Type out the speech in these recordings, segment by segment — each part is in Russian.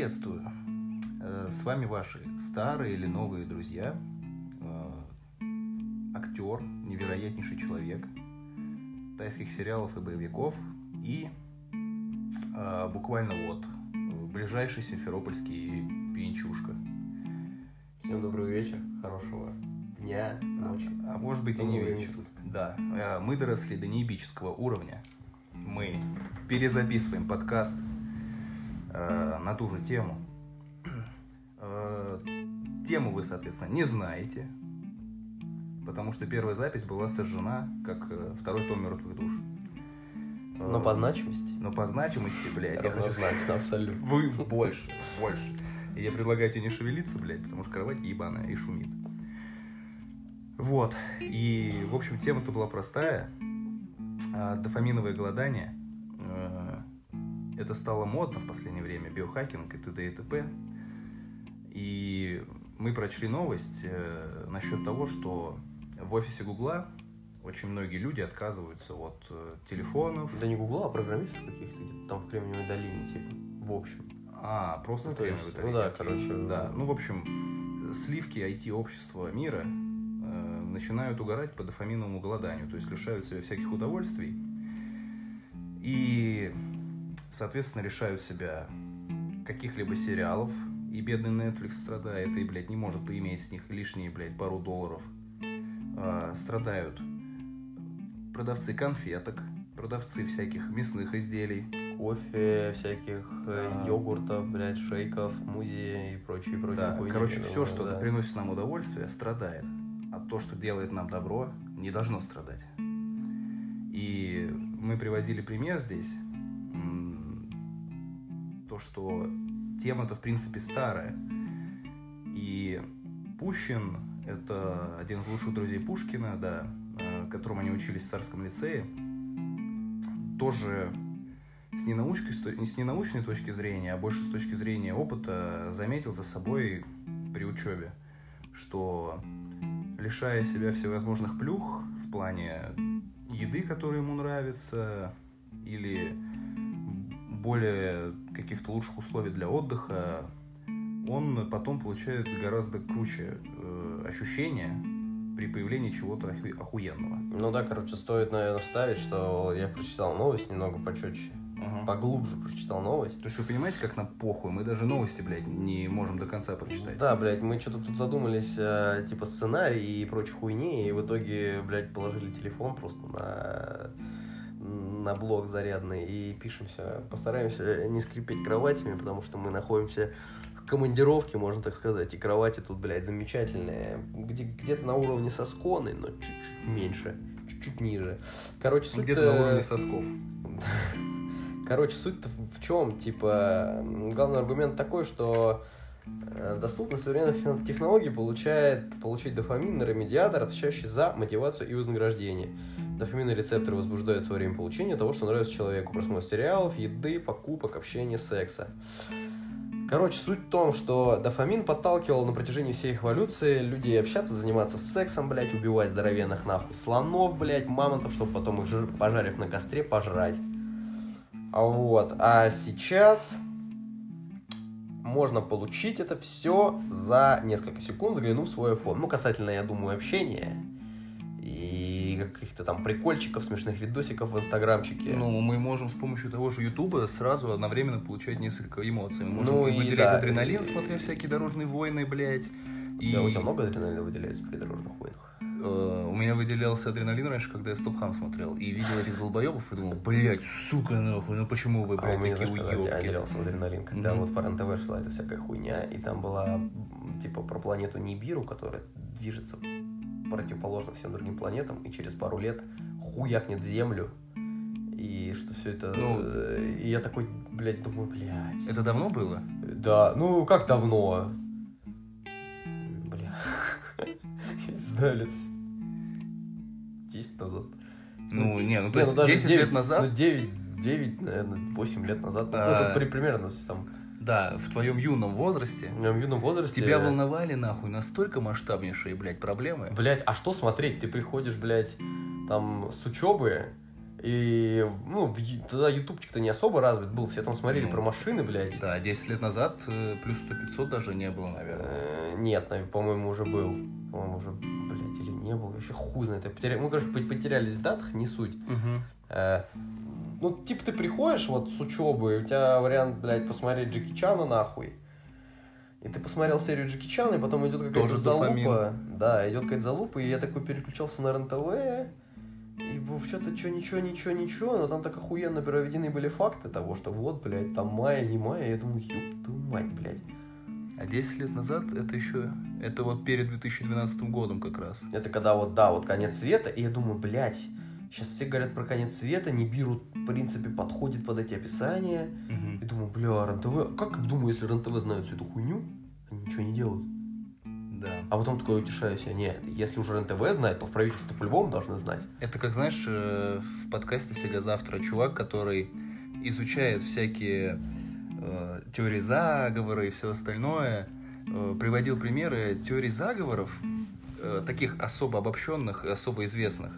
Приветствую. Э, С вами ваши старые или новые друзья. Э, Актер, невероятнейший человек тайских сериалов и боевиков. И э, буквально вот ближайший симферопольский пьянчушка. Всем добрый вечер, хорошего дня, ночи. А может быть и не вечер. Да, мы доросли до неебического уровня. Мы перезаписываем подкаст э, на ту же тему. Э, тему вы, соответственно, не знаете, потому что первая запись была сожжена, как э, второй том мертвых душ. Э, Но по значимости. но по значимости, блядь, я хочу Равнозначно, абсолютно. вы больше, больше. И я предлагаю тебе не шевелиться, блядь, потому что кровать ебаная и шумит. Вот. И, в общем, тема-то была простая. А, Дофаминовое голодание. Это стало модно в последнее время. Биохакинг и т.д. и т.п. И мы прочли новость э, насчет того, что в офисе Гугла очень многие люди отказываются от э, телефонов. Да не гугла, а программистов каких-то где-то там в Кремниевой долине, типа, в общем. А, просто Ну, в Кремниевой ну да, короче. Да, ну, в общем, сливки IT-общества мира э, начинают угорать по дофаминовому голоданию, то есть лишают себя всяких удовольствий и, соответственно, лишают себя каких-либо сериалов, и бедный Netflix страдает, и, блядь, не может поиметь с них лишние, блядь, пару долларов. А, страдают продавцы конфеток, продавцы всяких мясных изделий, Кофе, всяких э, А. йогуртов, блядь, шейков, музи и прочее, прочее. Да, хуйни, короче, все, думаю, что да. приносит нам удовольствие, страдает. А то, что делает нам добро, не должно страдать. И мы приводили пример здесь. Что тема-то, в принципе, старая. И Пущин — это один из лучших друзей Пушкина, да, э, которым они учились в царском лицее. Тоже с ненаучной, сто- не с ненаучной точки зрения, а больше с точки зрения опыта заметил за собой при учебе, что лишая себя всевозможных плюх в плане еды, которая ему нравится, или более каких-то лучших условий для отдыха, он потом получает гораздо круче э, ощущения при появлении чего-то оху- охуенного. Ну да, короче, стоит, наверное, вставить, что я прочитал новость немного почетче. Поглубже прочитал новость. То есть вы понимаете, как нам похуй? Мы даже новости, блядь, не можем до конца прочитать. Да, блядь, мы что-то тут задумались, э, типа, сценарий и прочей хуйни, и в итоге, блядь, положили телефон просто на на блок зарядный и пишемся. Постараемся не скрипеть кроватями, потому что мы находимся в командировке, можно так сказать, и кровати тут, блядь, замечательные. Где, где-то на уровне сосконы, но чуть-чуть меньше, чуть-чуть ниже. Короче, суть Где-то на уровне сосков. Короче, суть-то в чем? Типа, главный аргумент такой, что э, доступность современных технологий получает получить дофамин, нейромедиатор, отвечающий за мотивацию и вознаграждение. Дофаминные рецепторы возбуждаются во время получения того, что нравится человеку. Просмотр сериалов, еды, покупок, общения, секса. Короче, суть в том, что дофамин подталкивал на протяжении всей эволюции людей общаться, заниматься сексом, блядь, убивать здоровенных нахуй слонов, блядь, мамонтов, чтобы потом их, жир- пожарив на костре, пожрать. А Вот. А сейчас можно получить это все за несколько секунд, заглянув в свой iPhone. Ну, касательно, я думаю, общения каких-то там прикольчиков, смешных видосиков в инстаграмчике. Ну, мы можем с помощью того же Ютуба сразу одновременно получать несколько эмоций. Мы можем Ну выделять да. адреналин, смотря всякие дорожные войны, блядь. И Да, у тебя много адреналина выделяется при дорожных войнах? э, у меня выделялся адреналин раньше, когда я Стопхам смотрел. И видел этих долбоебов и думал, блядь, сука нахуй, ну почему вы, А блядь, меня, такие знаешь, уебки? отделялся адреналин, когда Мгм. вот по РЕН-ТВ шла эта всякая хуйня, и там была типа про планету Нибиру, которая движется противоположно всем другим планетам, и через пару лет хуякнет Землю, и что все это... Ну. э, и я такой, блядь, думаю, блядь. Это давно было? Да, ну как давно? Бля. Я не знаю, лет с- 10 назад. Ну, не, ну то Не, есть даже 10 девять- лет назад, Ну, 9, 9, наверное, 8 лет назад. Ну, А. это при- примерно там да, в твоем юном возрасте, в моем юном возрасте. тебя волновали нахуй настолько масштабнейшие, блядь, проблемы. Блять, а что смотреть? Ты приходишь, блядь, там с учебы, И, ну, тогда ютубчик-то не особо развит был, все там смотрели Ну, про машины, блядь. Да, 10 лет назад э, плюс 100-500 даже не было, наверное. Э, Нет, по-моему, уже был. По-моему, уже, блядь, или не был, вообще хуй знает. Мы, короче, пот- потерялись в датах, не суть. Э, Ну, типа, ты приходишь вот с учебы, и у тебя вариант, блядь, посмотреть Джеки Чана нахуй. И ты посмотрел серию Джеки Чана, и потом идет какая-то Тоже дофамин. залупа. Да, идет какая-то залупа, и я такой переключался на РНТВ. И что-то, что, ничего, ничего, ничего, но там так охуенно проведены были факты того, что вот, блядь, там мая, не мая, я думаю, ёб твою мать, блядь. А 10 лет назад это еще... Это вот перед 2012 годом как раз. Это когда вот, да, вот конец света, и я думаю, блядь, сейчас все говорят про конец света, Нибиру, в принципе, подходит под эти описания. И думаю, бля, РНТВ, как думаю, если РНТВ знают всю эту хуйню, они ничего не делают. Да. А потом такой утешаюсь я, нет, если уже РНТВ знает, то в правительстве по-любому должны знать. Это как, знаешь, э, в подкасте «Сега завтра» чувак, который изучает всякие э, теории заговора и все остальное, э, приводил примеры теорий заговоров, э, таких особо обобщенных и особо известных,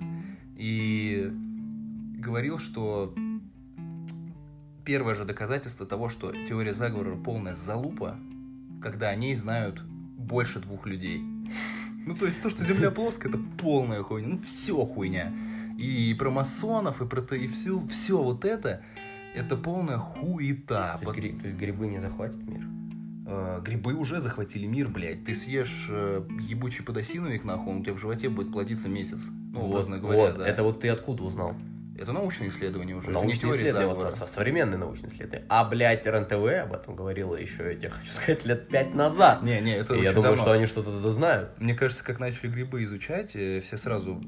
и говорил, что первое же доказательство того, что теория заговора полная залупа, когда о ней знают больше двух людей. Ну, то есть то, что Земля плоская, это полная хуйня. Ну, все хуйня. И про масонов, и про то, и все, все вот это, это полная хуета. То есть, гри- то есть грибы не захватят мир. Э, грибы уже захватили мир, блядь. Ты съешь э, ебучий подосиновик, нахуй, он у тебя в животе будет плодиться месяц. Ну, вот, образно говоря, вот, да. это вот ты откуда узнал? Это научное исследование уже, Научные исследования, вот со- со- современные научные исследования. А, блядь, РНТВ об этом говорила еще, я тебе хочу сказать, лет пять назад. Не, не, это И я думаю, давно. что они что-то знают. Мне кажется, как начали грибы изучать, э, все сразу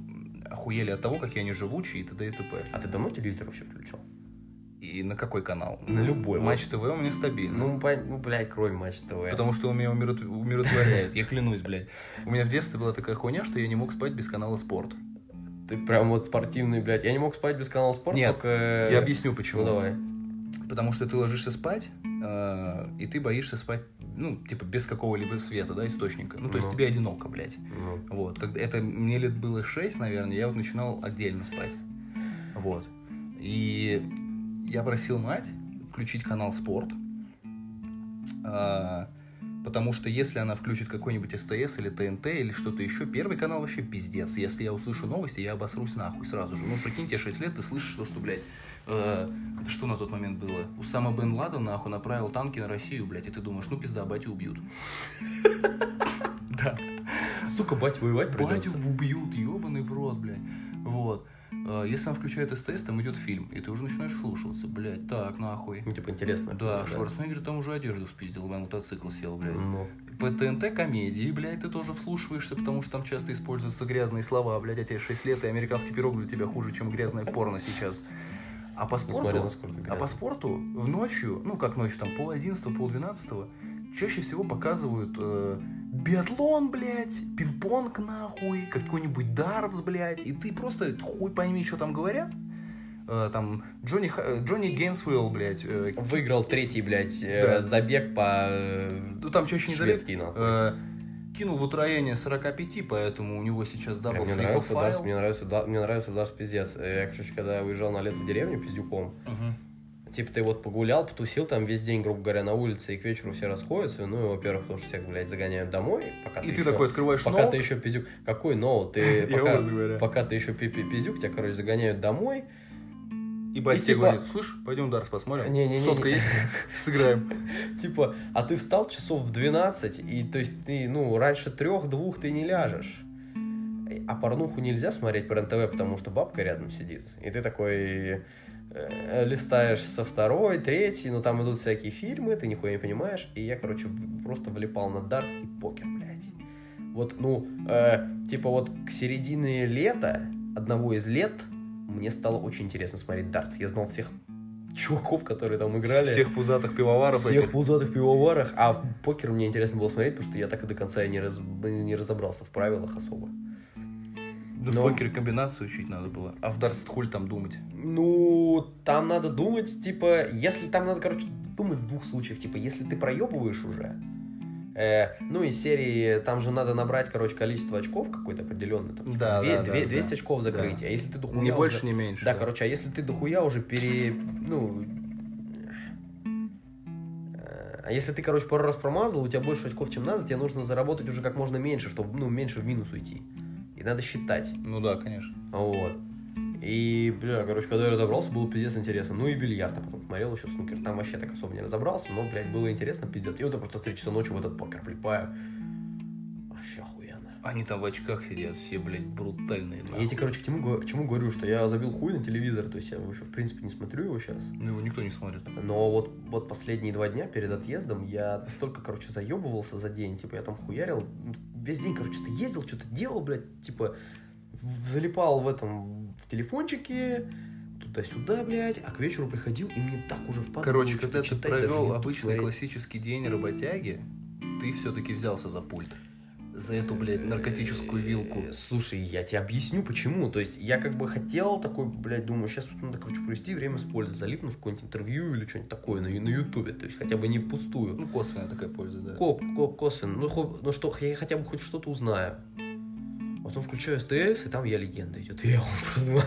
охуели от того, какие они живучие и т.д. и т.п. А ты давно телевизор вообще включал? И на какой канал? На любой. Матч ТВ у меня стабильно. Ну, пон- ну блядь, кроме Матч ТВ. Потому что он меня умирот- умиротворяет, я клянусь, блядь. У меня в детстве была такая хуйня, что я не мог спать без канала спорт. Ты прям вот спортивный, блядь. Я не мог спать без канала спорт, Нет, только... Я объясню почему. Ну, давай. Потому что ты ложишься спать, э, и ты боишься спать, ну, типа, без какого-либо света, да, источника. Ну, то есть Ну. тебе одиноко, блядь. Ну, Вот, когда это мне лет было 6, наверное, я вот начинал отдельно спать. Вот. И я просил мать включить канал спорт. а, потому что если она включит какой-нибудь СТС или ТНТ или что-то еще, первый канал вообще пиздец. Если я услышу новости, я обосрусь нахуй сразу же. Ну, прикинь, тебе 6 лет, ты слышишь то, что, блядь, э, что на тот момент было? Усама Бен Ладен, нахуй, направил танки на Россию, блядь, и ты думаешь, ну, пизда, батю убьют. Да. Сука, бать воевать Батю придется. убьют, ебаный в рот, блядь. Вот. А, Если он включает СТС, там идет фильм, и ты уже начинаешь слушаться, блядь, так, нахуй. Ну, типа, интересно. Да, Шварценеггер там уже одежду спиздил, на мотоцикл сел, блядь. Ну, По ТНТ комедии, блядь, ты тоже вслушиваешься, потому что там часто используются грязные слова, блядь, а тебе 6 лет, и американский пирог для тебя хуже, чем грязное порно сейчас. А по спорту, а по спорту ночью, ну как ночью, там пол одиннадцатого, пол двенадцатого, чаще всего показывают э, биатлон, блядь, пинг-понг нахуй, какой-нибудь дартс, блядь, и ты просто хуй пойми, что там говорят. Э, там Джонни, э, Джонни Гейнсвилл, блядь, э, выиграл третий, блядь, э, Да. забег по... э, ну там чаще не нахуй. Э, кинул в утроение 45, поэтому у него сейчас double Мне нравится дартс, мне нравится, Да- мне нравится дартс пиздец. Э, Я, короче, когда уезжал на лето в деревню пиздюком, Мгм. Типа ты вот погулял, потусил там весь день, грубо говоря, на улице, и к вечеру все расходятся, ну, и, во-первых, потому что всех, блядь, загоняют домой, пока И ты еще- такой открываешь Пока ноут, ты еще пиздюк. Какой ноут? Ты пока, пока ты еще пи- пи- пиздюк, тебя, короче, загоняют домой. и Бастя и типа- говорит, слышь, пойдем Дарс посмотрим. Не-не-не-не. Сотка есть? Сыграем. Типа, а ты встал часов в 12, и то есть ты, ну, раньше трех-двух ты не ляжешь. А порнуху нельзя смотреть по РНТВ, потому что бабка рядом сидит. И ты такой листаешь со второй, третьей, ну там идут всякие фильмы, ты нихуя не понимаешь. И я, короче, просто влипал на дарт и покер, блядь. Вот, ну, э, типа вот к середине лета, одного из лет, мне стало очень интересно смотреть дартс. Я знал всех чуваков, которые там играли. Всех пузатых пивоваров всех этих. пузатых пивоварах. А в покер мне интересно было смотреть, потому что я так и до конца и не, раз- не разобрался в правилах особо. Да в Но- покере комбинацию учить надо было. А в Дарс хуй там думать. Ну, там надо думать, типа, если там надо, короче, думать в двух случаях. Типа, если ты проебываешь уже, Э, ну, из серии, там же надо набрать, короче, количество очков какое-то определенное. Там, Да, две- да, две- да, 200 да. очков закрытия. Да. А если ты дохуя Не уже- больше, не меньше. Да, короче, а если ты дохуя уже пере... Ну... э, А если ты, короче, пару раз промазал, у тебя больше очков, чем надо, тебе нужно заработать уже как можно меньше, чтобы, ну, меньше в минус уйти. И надо считать. Ну да, конечно. Вот. И, бля, короче, когда я разобрался, было пиздец интересно. Ну и бильярд, а потом смотрел еще снукер. Там вообще так особо не разобрался, но, блядь, было интересно, пиздец. И вот я просто в 3 часа ночи в этот покер влипаю. Они там в очках сидят, все, блядь, брутальные. Я тебе, короче, к чему, го- к чему говорю, что я забил хуй на телевизор, то есть я вообще, в принципе, не смотрю его сейчас. Ну его никто не смотрит. Но вот, вот последние два дня перед отъездом я настолько, короче, заебывался за день. Типа, я там хуярил. Весь день, короче, что-то ездил, что-то делал, блядь. Типа, залипал в этом, в телефончике, туда-сюда, блядь. А к вечеру приходил, и мне так уже впадло Короче, когда ты провел обычный классический день работяги, ты все-таки взялся за пульт. За эту, блядь, наркотическую вилку. Слушай, я тебе объясню, почему. То есть, я как бы хотел такой, блядь, думаю, сейчас вот надо, короче, провести время с пользой, залипнуть в какое-нибудь интервью или что-нибудь такое на, на Ютубе. То есть, хотя бы не впустую. Ну, косвенная такая польза, да. Ко- ко- косвенно. Ну, хо- ну что, я хотя бы хоть что-то узнаю. Потом включаю СТС, и там я легенда идет. И я просто думаю,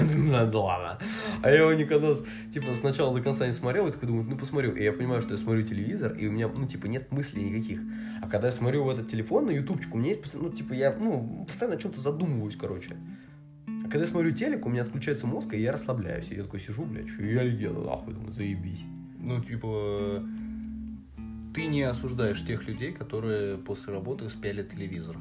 «Ну, ладно. А я его никогда, типа, с начала до конца не смотрел, и такой думаю, ну посмотрю. И я понимаю, что я смотрю телевизор, и у меня, ну, типа, нет мыслей никаких. А когда я смотрю в этот телефон на ютубчик, у меня есть, ну, типа, я, ну, постоянно о чем-то задумываюсь, короче. А когда я смотрю телек, у меня отключается мозг, и я расслабляюсь. И я такой сижу, блядь, что я легенда, нахуй, думаю, заебись. Ну, типа, ты не осуждаешь тех людей, которые после работы спялят телевизор.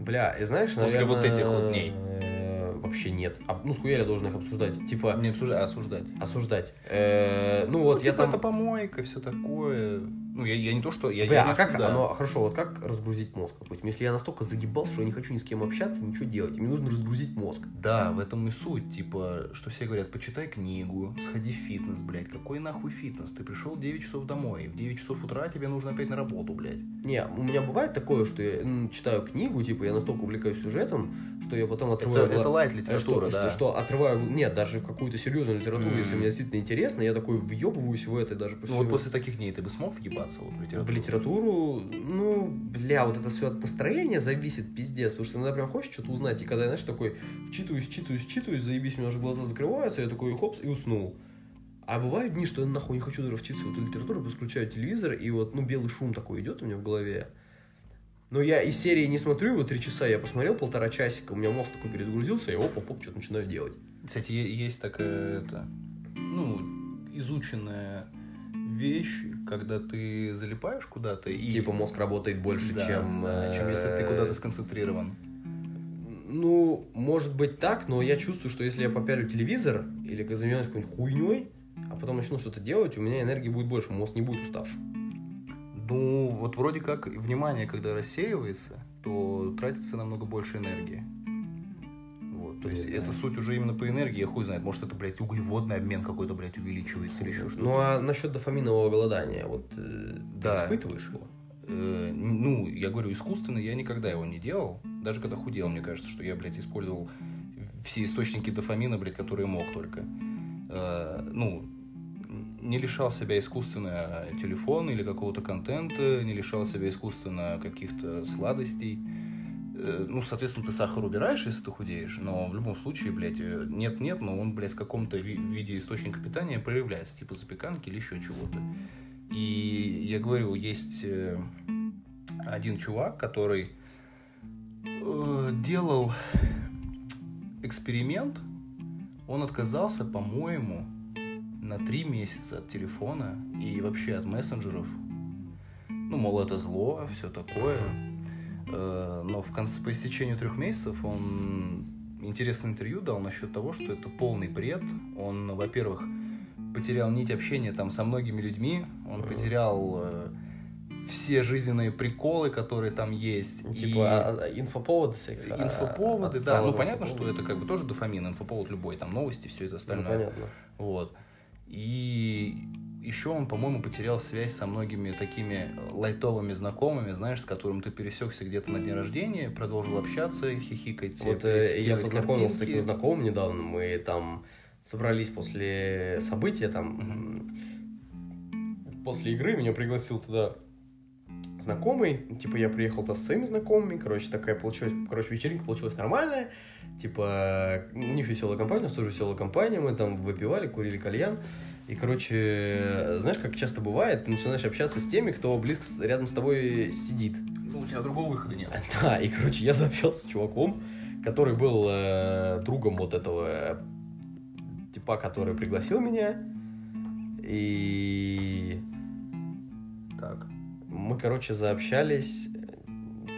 Бля, и знаешь, После наверное, вот этих вот дней. э, Вообще нет. А, ну, схуя я должен их обсуждать? Типа, Не обсуждать, а осуждать. осуждать. Э, ну, вот ну, я типа, там... это помойка, все такое. Ну, я, я не то, что... Я, Бля, я не а как, оно, хорошо, вот как разгрузить мозг, допустим, если я настолько загибался, что я не хочу ни с кем общаться, ничего делать, мне нужно разгрузить мозг. Да, в этом и суть, типа, что все говорят, почитай книгу, сходи в фитнес, блядь, какой нахуй фитнес? Ты пришел в 9 часов домой, в 9 часов утра тебе нужно опять на работу, блядь. Не, у меня бывает такое, что я м, читаю книгу, типа, я настолько увлекаюсь сюжетом, что я потом отрываю... Это, гла- это лайт литература, что, да. что, что отрываю, нет, даже в какую-то серьезную литературу, М. если мне действительно интересно, я такой въебываюсь в это даже Ну вот после таких дней ты бы смог въебаться вот в литературу? В литературу, ну, бля, вот это все от настроения зависит, пиздец, потому что иногда прям хочешь что-то узнать, и когда, знаешь, такой, вчитываюсь, вчитываюсь, вчитываюсь, заебись, у меня уже глаза закрываются, я такой, хопс, и уснул. А бывают дни, что я нахуй не хочу даже вчиться в эту литературу, просто включаю телевизор, и вот, ну, белый шум такой идет у меня в голове. Но я из серии не смотрю, вот три часа я посмотрел, полтора часика, у меня мозг такой перезагрузился, и оп-оп-оп, что-то начинаю делать. Кстати, есть такая, это, ну, изученная вещь, когда ты залипаешь куда-то и... Типа мозг работает больше, Да, чем... да, чем если ты э, куда-то сконцентрирован. Ну, может быть так, но я чувствую, что если я попялю телевизор или занимаюсь какой-нибудь хуйней, а потом начну что-то делать, у меня энергии будет больше, мозг не будет уставшим. Ну, вот вроде как внимание, когда рассеивается, то тратится намного больше энергии. То есть Да. это суть уже именно по энергии, я хуй знает, может это, блядь, углеводный обмен какой-то, блядь, увеличивается или еще что-то. Ну, а насчет дофаминового голодания, вот э, Да. ты испытываешь его? Э, ну, я говорю, искусственно я никогда его не делал. Даже когда худел, мне кажется, что я, блядь, использовал все источники дофамина, блядь, которые мог только. Э, ну, не лишал себя искусственно телефона или какого-то контента, не лишал себя искусственно каких-то сладостей. Э, Ну, соответственно, ты сахар убираешь, если ты худеешь, но в любом случае, блядь, э, нет-нет, но он, блядь, в каком-то ви- виде источника питания проявляется, типа запеканки или еще чего-то. И я говорю, есть э, один чувак, который делал эксперимент. Он отказался, по-моему, на три месяца от телефона и вообще от мессенджеров. Ну, мол, это зло, все такое. Э, Но в конце, по истечению трех месяцев он интересное интервью дал насчет того, что это полный бред. Он, во-первых, потерял нить общения там со многими людьми, он потерял э, все жизненные приколы, которые там есть. Ну, и Типа а- а инфоповоды всяких. а, инфоповоды, да. Ну, понятно, что это как бы тоже дофамин, инфоповод любой, там новости, все это Ну, остальное. понятно. Вот. И еще он, по-моему, потерял связь со многими такими лайтовыми знакомыми, знаешь, с которым ты пересекся где-то на день рождения, продолжил общаться, хихикать. Вот э, я познакомился с таким знакомым недавно, мы там собрались после события, там, после игры меня пригласил туда знакомый, типа, я приехал то со своими знакомыми, короче, такая получилась, короче, вечеринка получилась нормальная, типа, у них веселая компания, у нас тоже веселая компания, мы там выпивали, курили кальян, и, короче, знаешь, как часто бывает, ты начинаешь общаться с теми, кто близко рядом с тобой сидит. Ну, у тебя другого выхода нет. Да, и, короче, я заобщался с чуваком, который был э, другом вот этого э, типа, который пригласил меня, и Так. мы, короче, заобщались,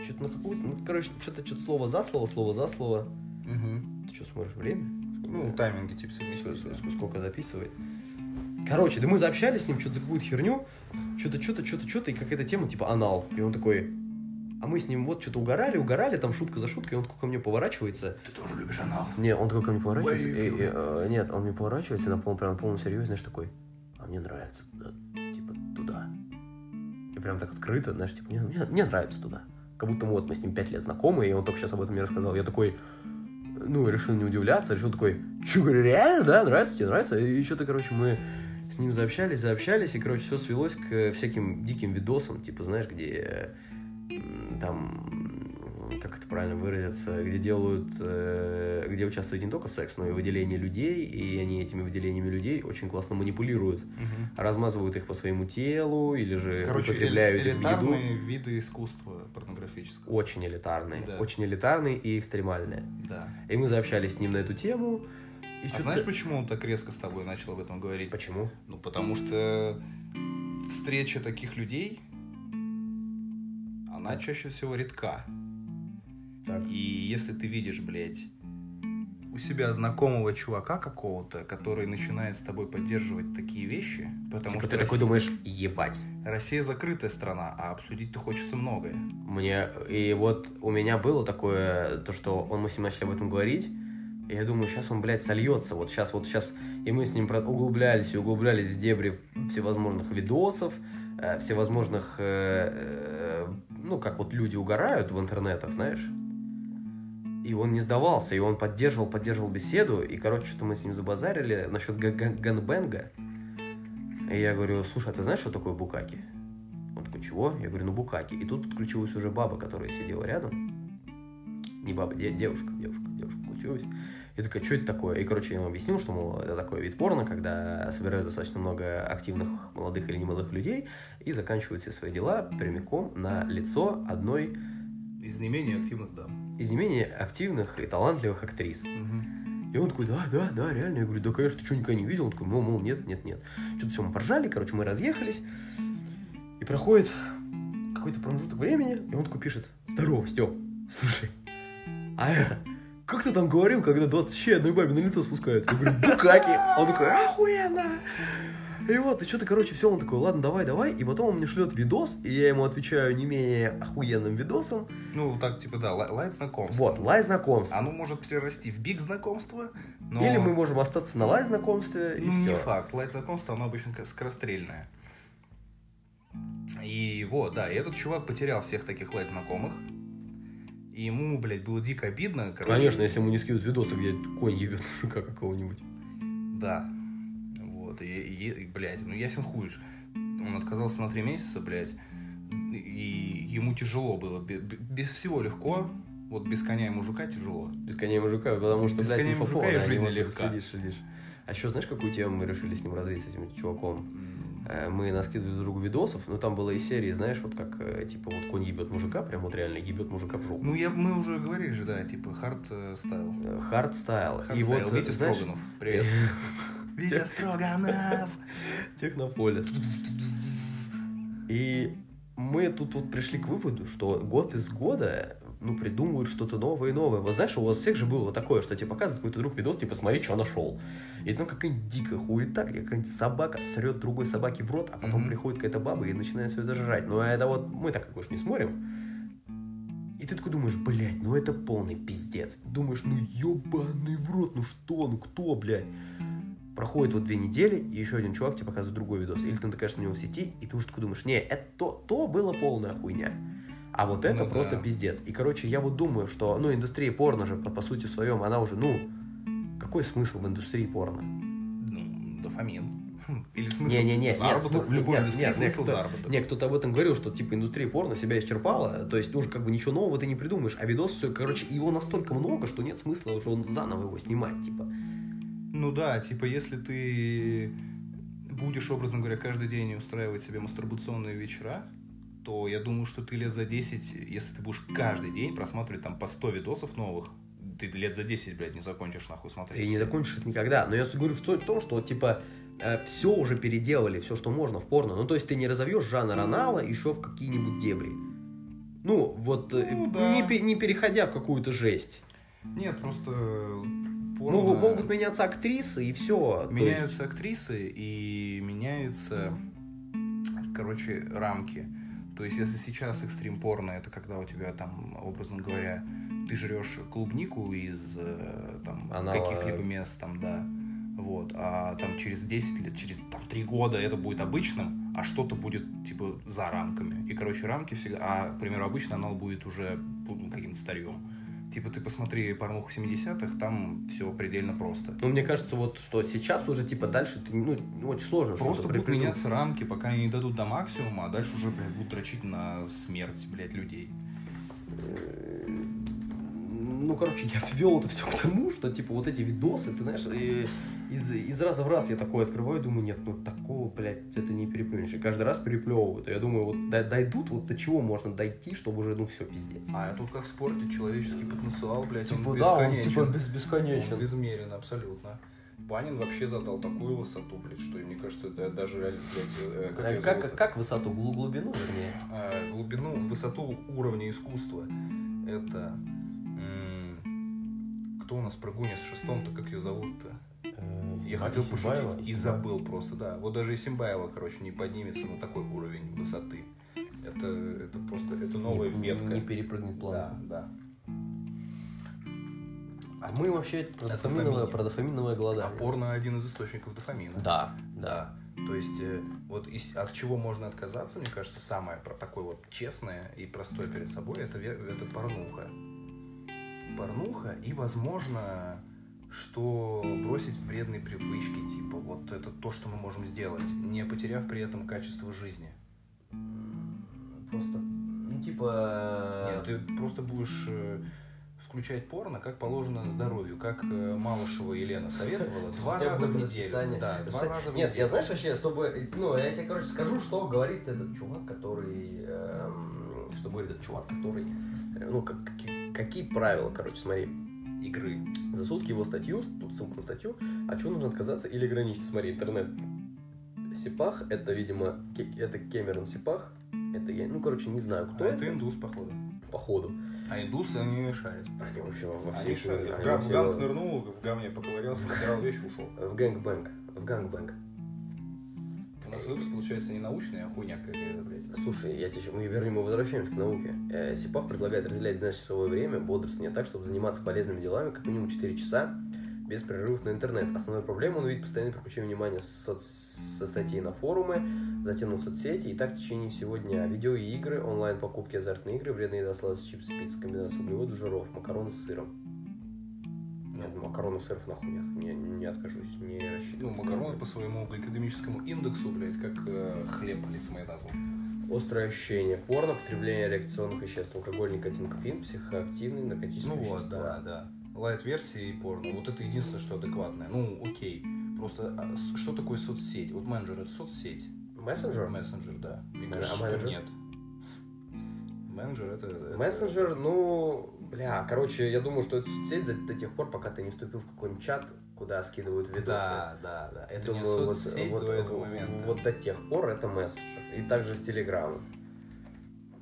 что-то на какую-то, ну, короче, что-то, что-то слово за слово, слово за слово. Угу. Ты что, смотришь время? Ну, тайминги типа сколько, сколько записывает. Короче, да мы заобщались с ним что-то за какую-то херню, что-то, что-то, что-то, что-то, и какая-то тема типа анал. И он такой, а мы с ним вот что-то угорали, угорали, там шутка за шуткой, и он такой ко мне поворачивается. Ты тоже любишь анал. Не, он такой ко мне поворачивается, и- и, э, нет, он мне поворачивается на полном, прям на полном серьезе, знаешь, такой, а мне нравится туда, типа туда. И прям так открыто, знаешь, типа, мне, мне, мне нравится туда. Как будто мы вот мы с ним пять лет знакомы, и он только сейчас об этом мне рассказал. Я такой, ну, решил не удивляться, решил такой, говорю, реально, да, нравится тебе, нравится? И что-то, короче, мы с ним заобщались, заобщались, и, короче, все свелось к всяким диким видосам, типа, знаешь, где там, как это правильно выразиться, где делают, э, где участвует не только секс, но и выделение людей, и они этими выделениями людей очень классно манипулируют, размазывают их по своему телу, или же Короче, употребляют эль- их в еду. виды искусства порнографического. Очень элитарные, Да. очень элитарные и экстремальные. Да. И мы заобщались с ним на эту тему. И А знаешь, почему он так резко с тобой начал об этом говорить? Почему? Ну, потому что встреча таких людей, она чаще всего редка. Так. И если ты видишь, блядь, у себя знакомого чувака какого-то, который начинает с тобой поддерживать такие вещи, потому Типа что ты такой Россия, думаешь, ебать. Россия закрытая страна, а обсудить-то хочется многое. Мне, и вот у меня было такое, то, что он, мы с ним начали об этом говорить, и я думаю, сейчас он, блядь, сольется, вот сейчас, вот сейчас, и мы с ним углублялись и углублялись в дебри всевозможных видосов, э, всевозможных, э, э, ну, как вот люди угорают в интернетах, знаешь, и он не сдавался, и он поддерживал, поддерживал беседу, и, короче, что-то мы с ним забазарили насчет га- га- ганбэнга, и я говорю, слушай, а ты знаешь, что такое букаки? Он такой, чего? Я говорю, ну букаки. И тут подключилась уже баба, которая сидела рядом. Не баба, де- девушка, девушка, девушка подключилась. И такая, что это такое? И, короче, я ему объяснил, что, мол, это такой вид порно, когда собирают достаточно много активных молодых или немолодых людей и заканчивают все свои дела прямиком на лицо одной Из не менее активных дам. из не менее активных и талантливых актрис. И он такой, да, да, да, реально. Я говорю, да, конечно, ты что, никогда не видел? Он такой, мол, мол, нет, нет, нет. Что-то все, мы поржали, короче, мы разъехались. И проходит какой-то промежуток времени, и он такой пишет, здорово, Степ, слушай, а это, как ты там говорил, когда 20 щей одной бабе на лицо спускают? Я говорю, букаки. Он такой, охуенно. И вот, и что-то, короче, все, он такой, ладно, давай, давай. И потом он мне шлет видос, и я ему отвечаю не менее охуенным видосом. Ну, так, типа, да, ли- light знакомства. Вот, light знакомств. Оно может перерасти в big знакомство, но... Или мы можем остаться на light знакомстве, и Ну, не все. факт. Light знакомство, оно обычно скорострельное. И вот, да, и этот чувак потерял всех таких light знакомых. И ему, блядь, было дико обидно. короче. Конечно, если ему не скидывают видосы, где конь ебет мужика какого-нибудь. Да. Вот, и, и- и, блядь, ну ясен ж. Он отказался на три месяца, блядь, и ему тяжело было. Бе- бе- Без всего легко, вот без коня и мужика тяжело. Без коня и мужика, потому что, Без блядь, коней мужика инфоповод, и а не жизнь легка. Следишь, следишь. А еще знаешь, какую тему мы решили с ним развить, с этим чуваком? Э, Мы наскидывали друг другу видосов, но там было из серии, знаешь, вот как, э, типа, вот конь ебет мужика, прям вот реально ебет мужика в жопу. Ну, я, мы уже говорили же, да, типа, hard э, style. Hard style. И вот, Витя знаешь, Строганов, привет. Витя Строганов. Технополис. И мы тут вот пришли к выводу, что год из года ну, придумывают что-то новое и новое. Вот знаешь, у вас всех же было такое, что тебе показывает какой-то друг видос, типа, смотри, что нашел. И там какая-нибудь дикая хуета, где какая-нибудь собака срет другой собаке в рот, а потом Мгм. приходит какая-то баба и начинает все это жрать. Но это вот мы так, конечно, не смотрим. И ты такой думаешь, блядь, ну это полный пиздец. Думаешь, ну ебаный в рот, ну что, ну кто, блядь? Проходит вот две недели, и еще один чувак тебе показывает другой видос. Или ты натыкаешься на него в сети, и ты уже такой думаешь, не, это то, то было полная хуйня. А вот это Ну просто да. пиздец. И, короче, я вот думаю, что, ну, индустрия порно же, по, по сути своем, она уже, ну, какой смысл в индустрии порно? Ну, дофамин. Или смысл Не-не-не, нет, заработок см- в любой нет, индустрии нет, нет, смысл кто-то- заработок. Не, кто-то об этом говорил, что типа индустрия порно себя исчерпала, то есть уже как бы ничего нового ты не придумаешь, а видос все, короче, его настолько много, что нет смысла уже он заново его снимать, типа. Ну да, типа если ты будешь, образно говоря, каждый день устраивать себе мастурбационные вечера, то я думаю, что ты лет за 10, если ты будешь каждый день просматривать там по 100 видосов новых, ты лет за 10, блядь, не закончишь нахуй смотреть. Ты не закончишь это никогда. Но я говорю в том, что типа все уже переделали, все, что можно в порно. Ну, то есть ты не разовьешь жанр анала еще в какие-нибудь дебри. Ну, вот э, Ну, да. не, пе- не переходя в какую-то жесть. Нет, просто порно... Могут, могут меняться актрисы и все. Меняются актрисы и меняются, короче, рамки. То есть, если сейчас экстрим порно, это когда у тебя там, образно говоря, ты жрешь клубнику из э, там каких-либо мест, там, да, вот, а там через 10 лет, через там 3 года это будет обычным, а что-то будет, типа, за рамками. И, короче, рамки всегда, а, к примеру, обычно анал будет уже ну, каким-то старьем. Типа, ты посмотри порнуху 70-х, там все предельно просто. Ну, мне кажется, вот что сейчас уже, типа, дальше ты, ну, очень сложно Просто будут придумать. меняться рамки, пока они не дадут до максимума, а дальше уже, блядь, будут дрочить на смерть, блядь, людей. Ну, короче, я ввел это все к тому, что, типа, вот эти видосы, ты знаешь, и из, из раза в раз я такое открываю, думаю, нет, ну, такого, блядь, это не переплюнешь. И каждый раз переплевывают. И я думаю, вот дойдут, вот до чего можно дойти, чтобы уже, ну, все, пиздец. А тут как в спорте, человеческий потенциал, блядь, Типа, да, он, типа, бес- бесконечен. Он безмерен, абсолютно. Панин вообще задал такую высоту, блядь, что мне кажется, да, даже, реально, блядь, э, как, А Как, зовут-то? как высоту, Глу- глубину, вернее? А, глубину, высоту уровня искусства. Это... Кто у нас прогонит с шестом-то, как ее зовут-то? Я хотел пошутить и забыл просто, да. Вот даже и Симбаева, короче, не поднимется на такой уровень высоты. Это, это просто, это новая не, ветка. Не перепрыгнет план. Да, да. А мы вообще про Это дофаминовое, дофамин. про дофаминовое А голодание. порно один из источников дофамина. Да, да. Да. То есть, э, вот из- от чего можно отказаться, мне кажется, самое про такое вот честное и простое перед собой, это, это порнуха. Порнуха и, возможно, что бросить вредные привычки, типа, вот это то, что мы можем сделать, не потеряв при этом качество жизни. Просто, ну, типа... Нет, ты просто будешь э, включать порно, как положено здоровью, как э, Малышева Елена советовала, два раза в неделю. Да, два раза в Нет, я знаешь вообще, чтобы, ну, я тебе, короче, скажу, что говорит этот чувак, который, эм, что говорит этот чувак, который, э, ну, как- какие, правила, короче, смотри, игры. за сутки его статью, тут ссылка на статью, от чего нужно отказаться или ограничить, смотри, интернет. Сипах, это, видимо, это Кэмерон Сипах, это я, ну, короче, не знаю, кто А это, это индус, походу. походу. А индусы, они шарят. Они вообще во Они всей- шарят. В они все- в Ганг нырнул, в говне поковырялся, постирал вещи, ушел. В gangbang, в gangbang. Нас выпуск получается не научный, а хуйня какая-то, блядь. Слушай, я тебе, мы, вернее, мы возвращаемся к науке. Э, Сипах предлагает разделять 12-часовое время бодрствования так, чтобы заниматься полезными делами как минимум 4 часа без прерывов на интернет. Основной проблемой он видит постоянное переключение внимания соц- со статей на форумы, затем на соцсети, и так в течение всего дня. Видео и игры, онлайн-покупки, азартные игры, вредные еда, сладости, чипсы, пицца, комбинация углеводов, жиров, макароны с сыром. Нет, макаронов с сыром нахуй нет, не, не откажусь, не Ну, рассчитываю. макароны по своему гликемическому индексу, блядь, как э, хлеб, блядь, с майонезом. Острое ощущение порно, потребление рекреационных веществ, алкоголь, никотин, кофеин, психоактивные, наркотические Ну вот, вещества. да, да. Light -версии и порно. Вот это единственное, что адекватное. Ну, окей. Просто а, что такое соцсеть? Вот менеджер это соцсеть. Мессенджер? Мессенджер, да. Мне А кажется, что менеджер? нет. Менеджер это... это- Мессенджер, ну, бля, короче, я думаю, что это соцсеть до тех пор, пока ты не вступил в какой-нибудь чат, куда скидывают видосы. Да, да, да. Это не Думаю, вот- соцсеть вот, до этого вот- момента. Вот до тех пор это мессенджер. И также с Телеграмом.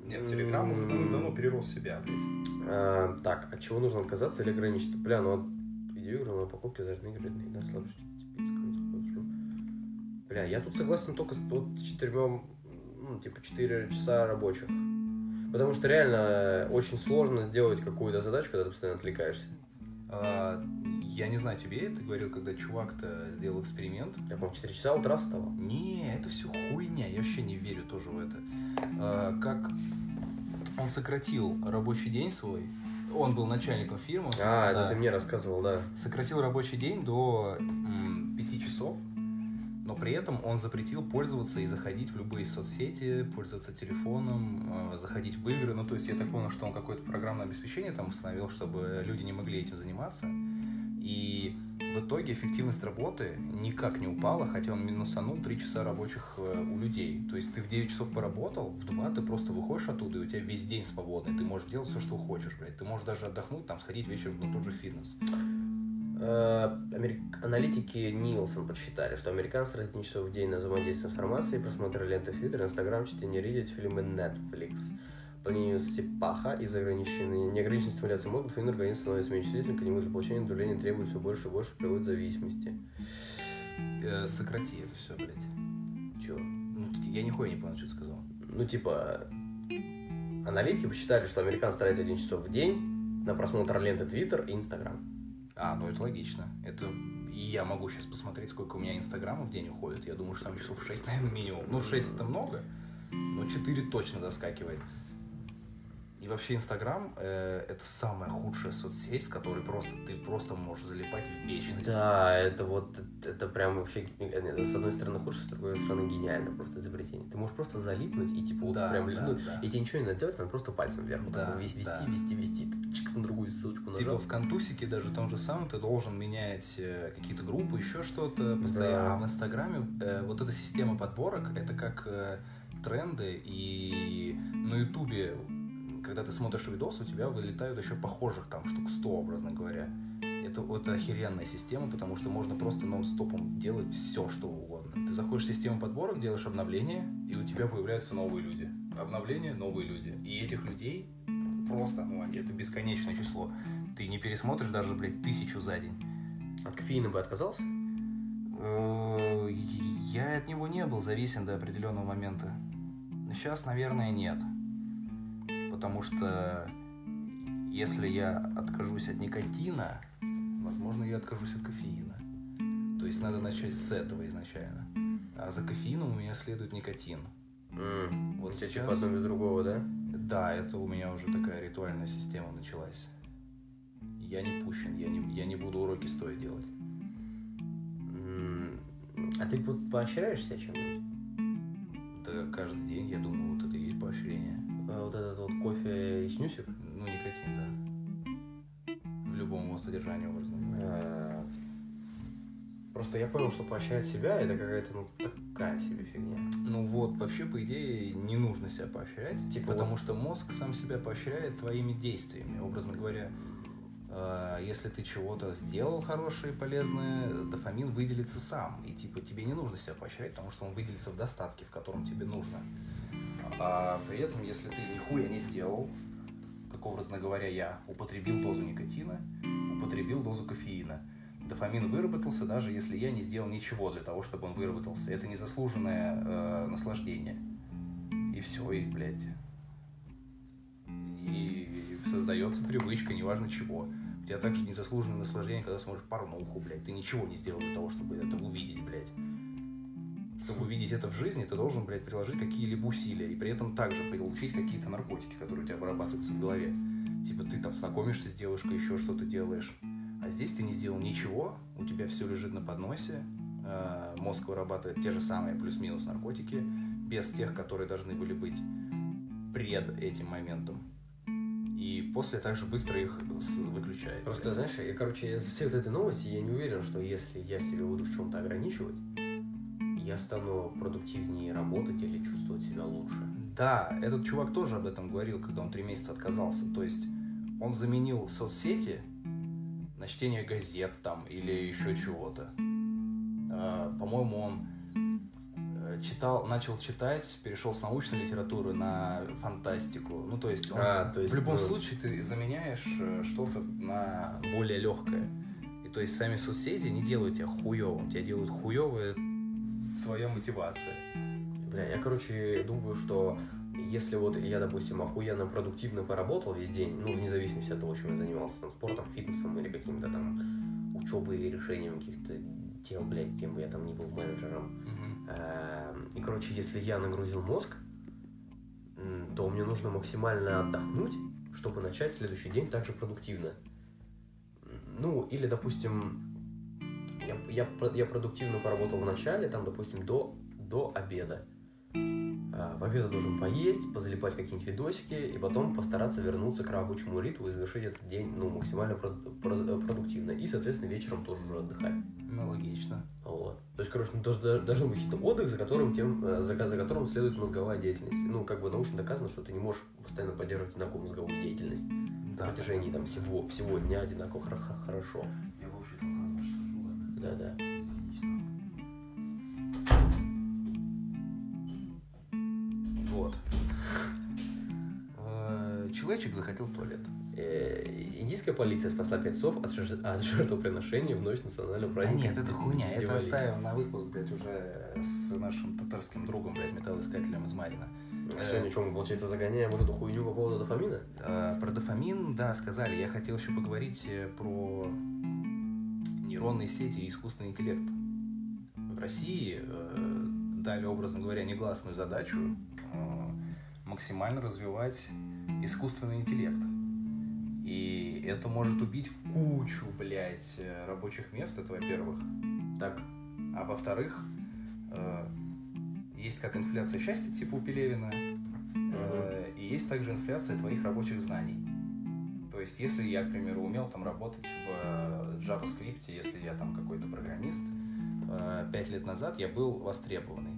Нет, Телеграм он М. давно перерос себя, блядь. А, так, от чего нужно отказаться или ограничить? Бля, ну вот видеоигры, на покупки, азартные игры, еда, слабость. Бля, я тут согласен только с, вот, с четырьмя, ну, типа, 4 часа рабочих. Потому что реально очень сложно сделать какую-то задачу, когда ты постоянно отвлекаешься. А, я не знаю, тебе это говорил, когда чувак-то сделал эксперимент. Я, по 4 часа утра вставал. Не, это все хуйня, я вообще не верю тоже в это. А, как он сократил рабочий день свой, он был начальником фирмы, А, да, это ты мне рассказывал, да. сократил рабочий день до м, 5 часов, но при этом он запретил пользоваться и заходить в любые соцсети, пользоваться телефоном, э, заходить в игры. Ну, то есть я так понял, что он какое-то программное обеспечение там установил, чтобы люди не могли этим заниматься. И в итоге эффективность работы никак не упала, хотя он минусанул 3 часа рабочих э, у людей. То есть ты в 9 часов поработал, в 2 ты просто выходишь оттуда, и у тебя весь день свободный. Ты можешь делать все, что хочешь, блядь. Ты можешь даже отдохнуть, там, сходить вечером на тот же фитнес. Э, аналитики Нилсон подсчитали, что американцы тратят 3 часов в день на взаимодействие с информацией, просмотр ленты в Твиттер, Инстаграм, чтение Reddit, фильмы Netflix. По мнению Сипаха, из ограниченной, неограниченной стимуляции мозга, дофамин организм становится менее чувствительным к нему для получения удовлетворения требует все больше и больше, приводит к зависимости. Э, сократи это все, блядь. Чего? Ну, я нихуя не понял, что ты сказал. Ну, типа, аналитики посчитали, что американцы тратят один часов в день на просмотр ленты Твиттер и Инстаграм. А, ну это логично. Это я могу сейчас посмотреть, сколько у меня инстаграмов в день уходит. Я думаю, что там часов 6, наверное, минимум. Ну, 6 это много, но 4 точно заскакивает. Вообще Инстаграм э, это самая худшая соцсеть, в которой просто ты просто можешь залипать в вечность. Да, это вот это, прям вообще это, с одной стороны худшее, с другой стороны гениально просто изобретение. Ты можешь просто залипнуть и типа вот Да, прям да, ну, да. и тебе ничего не надо делать, надо просто пальцем вверх вот Да, так вести, да. вести, вести, вести, ты чикс на другую ссылочку Типа нажал. в Контусике даже том же самом ты должен менять э, какие-то группы, еще что-то постоянно. Да. А в Инстаграме э, вот эта система подборок, это как э, тренды, и на Ютубе, когда ты смотришь видос, у тебя вылетают еще похожих там штук 100, образно говоря. Это, это охеренная система, потому что можно просто нон-стопом делать все, что угодно. Ты заходишь в систему подборок, делаешь обновление, и у тебя появляются новые люди. Обновление, новые люди. И этих людей просто, ну, это бесконечное число. Ты не пересмотришь даже, блядь, тысячу за день. От кофеина бы отказался? Э, Я от него не был зависим до определенного момента. Сейчас, наверное, нет. Потому что если я откажусь от никотина, возможно, я откажусь от кофеина. То есть надо начать с этого изначально. А за кофеином у меня следует никотин. М, Вот у тебя сейчас- типа одно без другого, да? Да, это у меня уже такая ритуальная система началась. Я не пущен, я не, я не буду уроки стоя делать. М, А ты вот поощряешь себя чем-нибудь? Это каждый день, я думаю, вот это и есть поощрение. А Вот этот вот кофе и снюсик? Ну, никотин, да. В любом его содержании, образно говоря. Э, Просто я понял, что поощрять себя это какая-то ну такая себе фигня. Ну вот, вообще, по идее, не нужно себя поощрять, Типа потому вот- что мозг сам себя поощряет твоими действиями. Образно говоря, э, если ты чего-то сделал хорошее и полезное, дофамин выделится сам. И типа тебе не нужно себя поощрять, потому что он выделится в достатке, в котором тебе нужно. А при этом, если ты нихуя не сделал, как образно говоря, я употребил дозу никотина, употребил дозу кофеина. Дофамин выработался, даже если я не сделал ничего для того, чтобы он выработался. Это незаслуженное э, наслаждение. И все, и, блядь. И создается привычка, неважно чего. У тебя также незаслуженное наслаждение, когда смотришь порнуху, блядь. Ты ничего не сделал для того, чтобы это увидеть, блядь. Чтобы увидеть это в жизни, ты должен, блядь, приложить какие-либо усилия. И при этом также получить какие-то наркотики, которые у тебя вырабатываются в голове. Типа ты там знакомишься с девушкой, еще что-то делаешь. А здесь ты не сделал ничего, у тебя все лежит на подносе, э, мозг вырабатывает те же самые плюс-минус наркотики, без тех, которые должны были быть пред этим моментом. И после также быстро их выключает. Просто, знаешь, я, короче, из всей вот этой новости я не уверен, что если я себя буду в чем-то ограничивать, я стану продуктивнее работать или чувствовать себя лучше. Да, этот чувак тоже об этом говорил, когда он три месяца отказался. То есть он заменил соцсети на чтение газет там или еще чего-то. А, По-моему, он э, читал, начал читать, перешел с научной литературы на фантастику. Ну, то есть, он А, то есть, в любом ну- случае ты заменяешь э, что-то на более легкое. И то есть сами соцсети не делают тебя хуевым, тебя делают хуевая твоя мотивация. Бля, я, короче, думаю, что если вот я, допустим, охуенно продуктивно поработал весь день, ну, вне зависимости от того, чем я занимался, там, спортом, фитнесом или каким-то там учебой и решением каких-то дел, блядь, кем бы я там ни был менеджером. Эм, И, короче, если я нагрузил мозг, то мне нужно максимально отдохнуть, чтобы начать следующий день также продуктивно. Ну, или, допустим, я, я, про- я продуктивно поработал в начале, там, допустим, до, до обеда. А, в обед должен поесть, позалипать какие-нибудь видосики, и потом постараться вернуться к рабочему ритму и завершить этот день ну, максимально прод- прод- продуктивно. И, соответственно, вечером тоже уже отдыхать. Ну, логично. Вот. То есть, короче, ну, должен, должен быть какой-то отдых, за которым, тем, э, за, за которым следует мозговая деятельность. Ну, как бы научно доказано, что ты не можешь постоянно поддерживать одинаковую мозговую деятельность Да. на протяжении там, всего, всего дня одинаково хор- хор- хорошо. Да-да. Вот. Э, Человечек захотел в туалет. Э, Индийская полиция спасла пять сов от, жер- от жертвоприношения в ночь национального Да праздника. нет, это хуйня. Это Дивали. оставим на выпуск, блядь, уже с нашим татарским другом, блядь, металлоискателем из Марина. А Сегодня что, мы, получается, загоняем вот эту хуйню по поводу дофамина? Э, Про дофамин, да, сказали. Я хотел еще поговорить про нейронные сети и искусственный интеллект. В России э, дали, образно говоря, негласную задачу э, максимально развивать искусственный интеллект. И это может убить кучу, блядь, э, рабочих мест, это во-первых. Так, А во-вторых, э, есть как инфляция счастья, типа у Пелевина, э, и есть также инфляция твоих рабочих знаний. То есть, если я, к примеру, умел там работать в э, JavaScript, если я там какой-то программист, э, пять лет назад я был востребованный.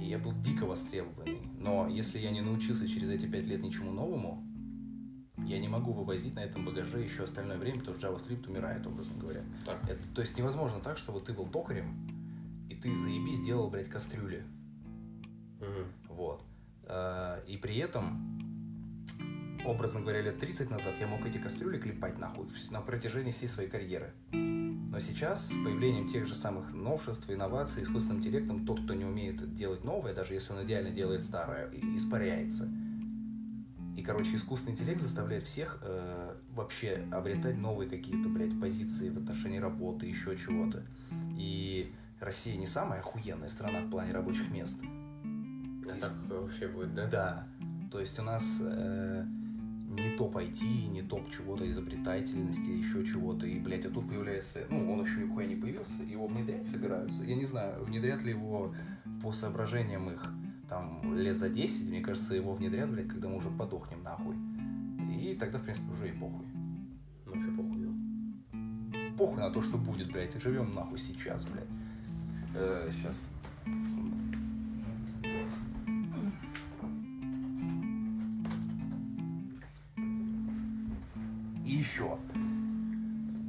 И я был дико востребованный. Но если я не научился через эти пять лет ничему новому, я не могу вывозить на этом багаже еще остальное время, потому что JavaScript умирает, образно говоря. так. Это, то есть невозможно так, что вот ты был токарем, и ты заебись делал, блядь, кастрюли. Мгм. Вот. А, И при этом, образно говоря, лет 30 назад я мог эти кастрюли клепать нахуй на протяжении всей своей карьеры. Но сейчас, с появлением тех же самых новшеств, инноваций, искусственным интеллектом, тот, кто не умеет делать новое, даже если он идеально делает старое, испаряется. И, короче, искусственный интеллект заставляет всех э, вообще обретать новые какие-то, блядь, позиции в отношении работы, еще чего-то. И Россия не самая охуенная страна в плане рабочих мест. А так вообще будет, да? Да. То есть у нас э, не топ IT, не топ чего-то изобретательности, еще чего-то. И, блядь, а тут появляется... Ну, он еще нихуя не появился, его внедрять собираются. Я не знаю, внедрят ли его по соображениям их там лет за 10. Мне кажется, его внедрят, блядь, когда мы уже подохнем нахуй. И тогда, в принципе, уже и похуй. Ну, вообще похуй. Похуй на то, что будет, блядь. Живем нахуй сейчас, блядь. сейчас. Еще.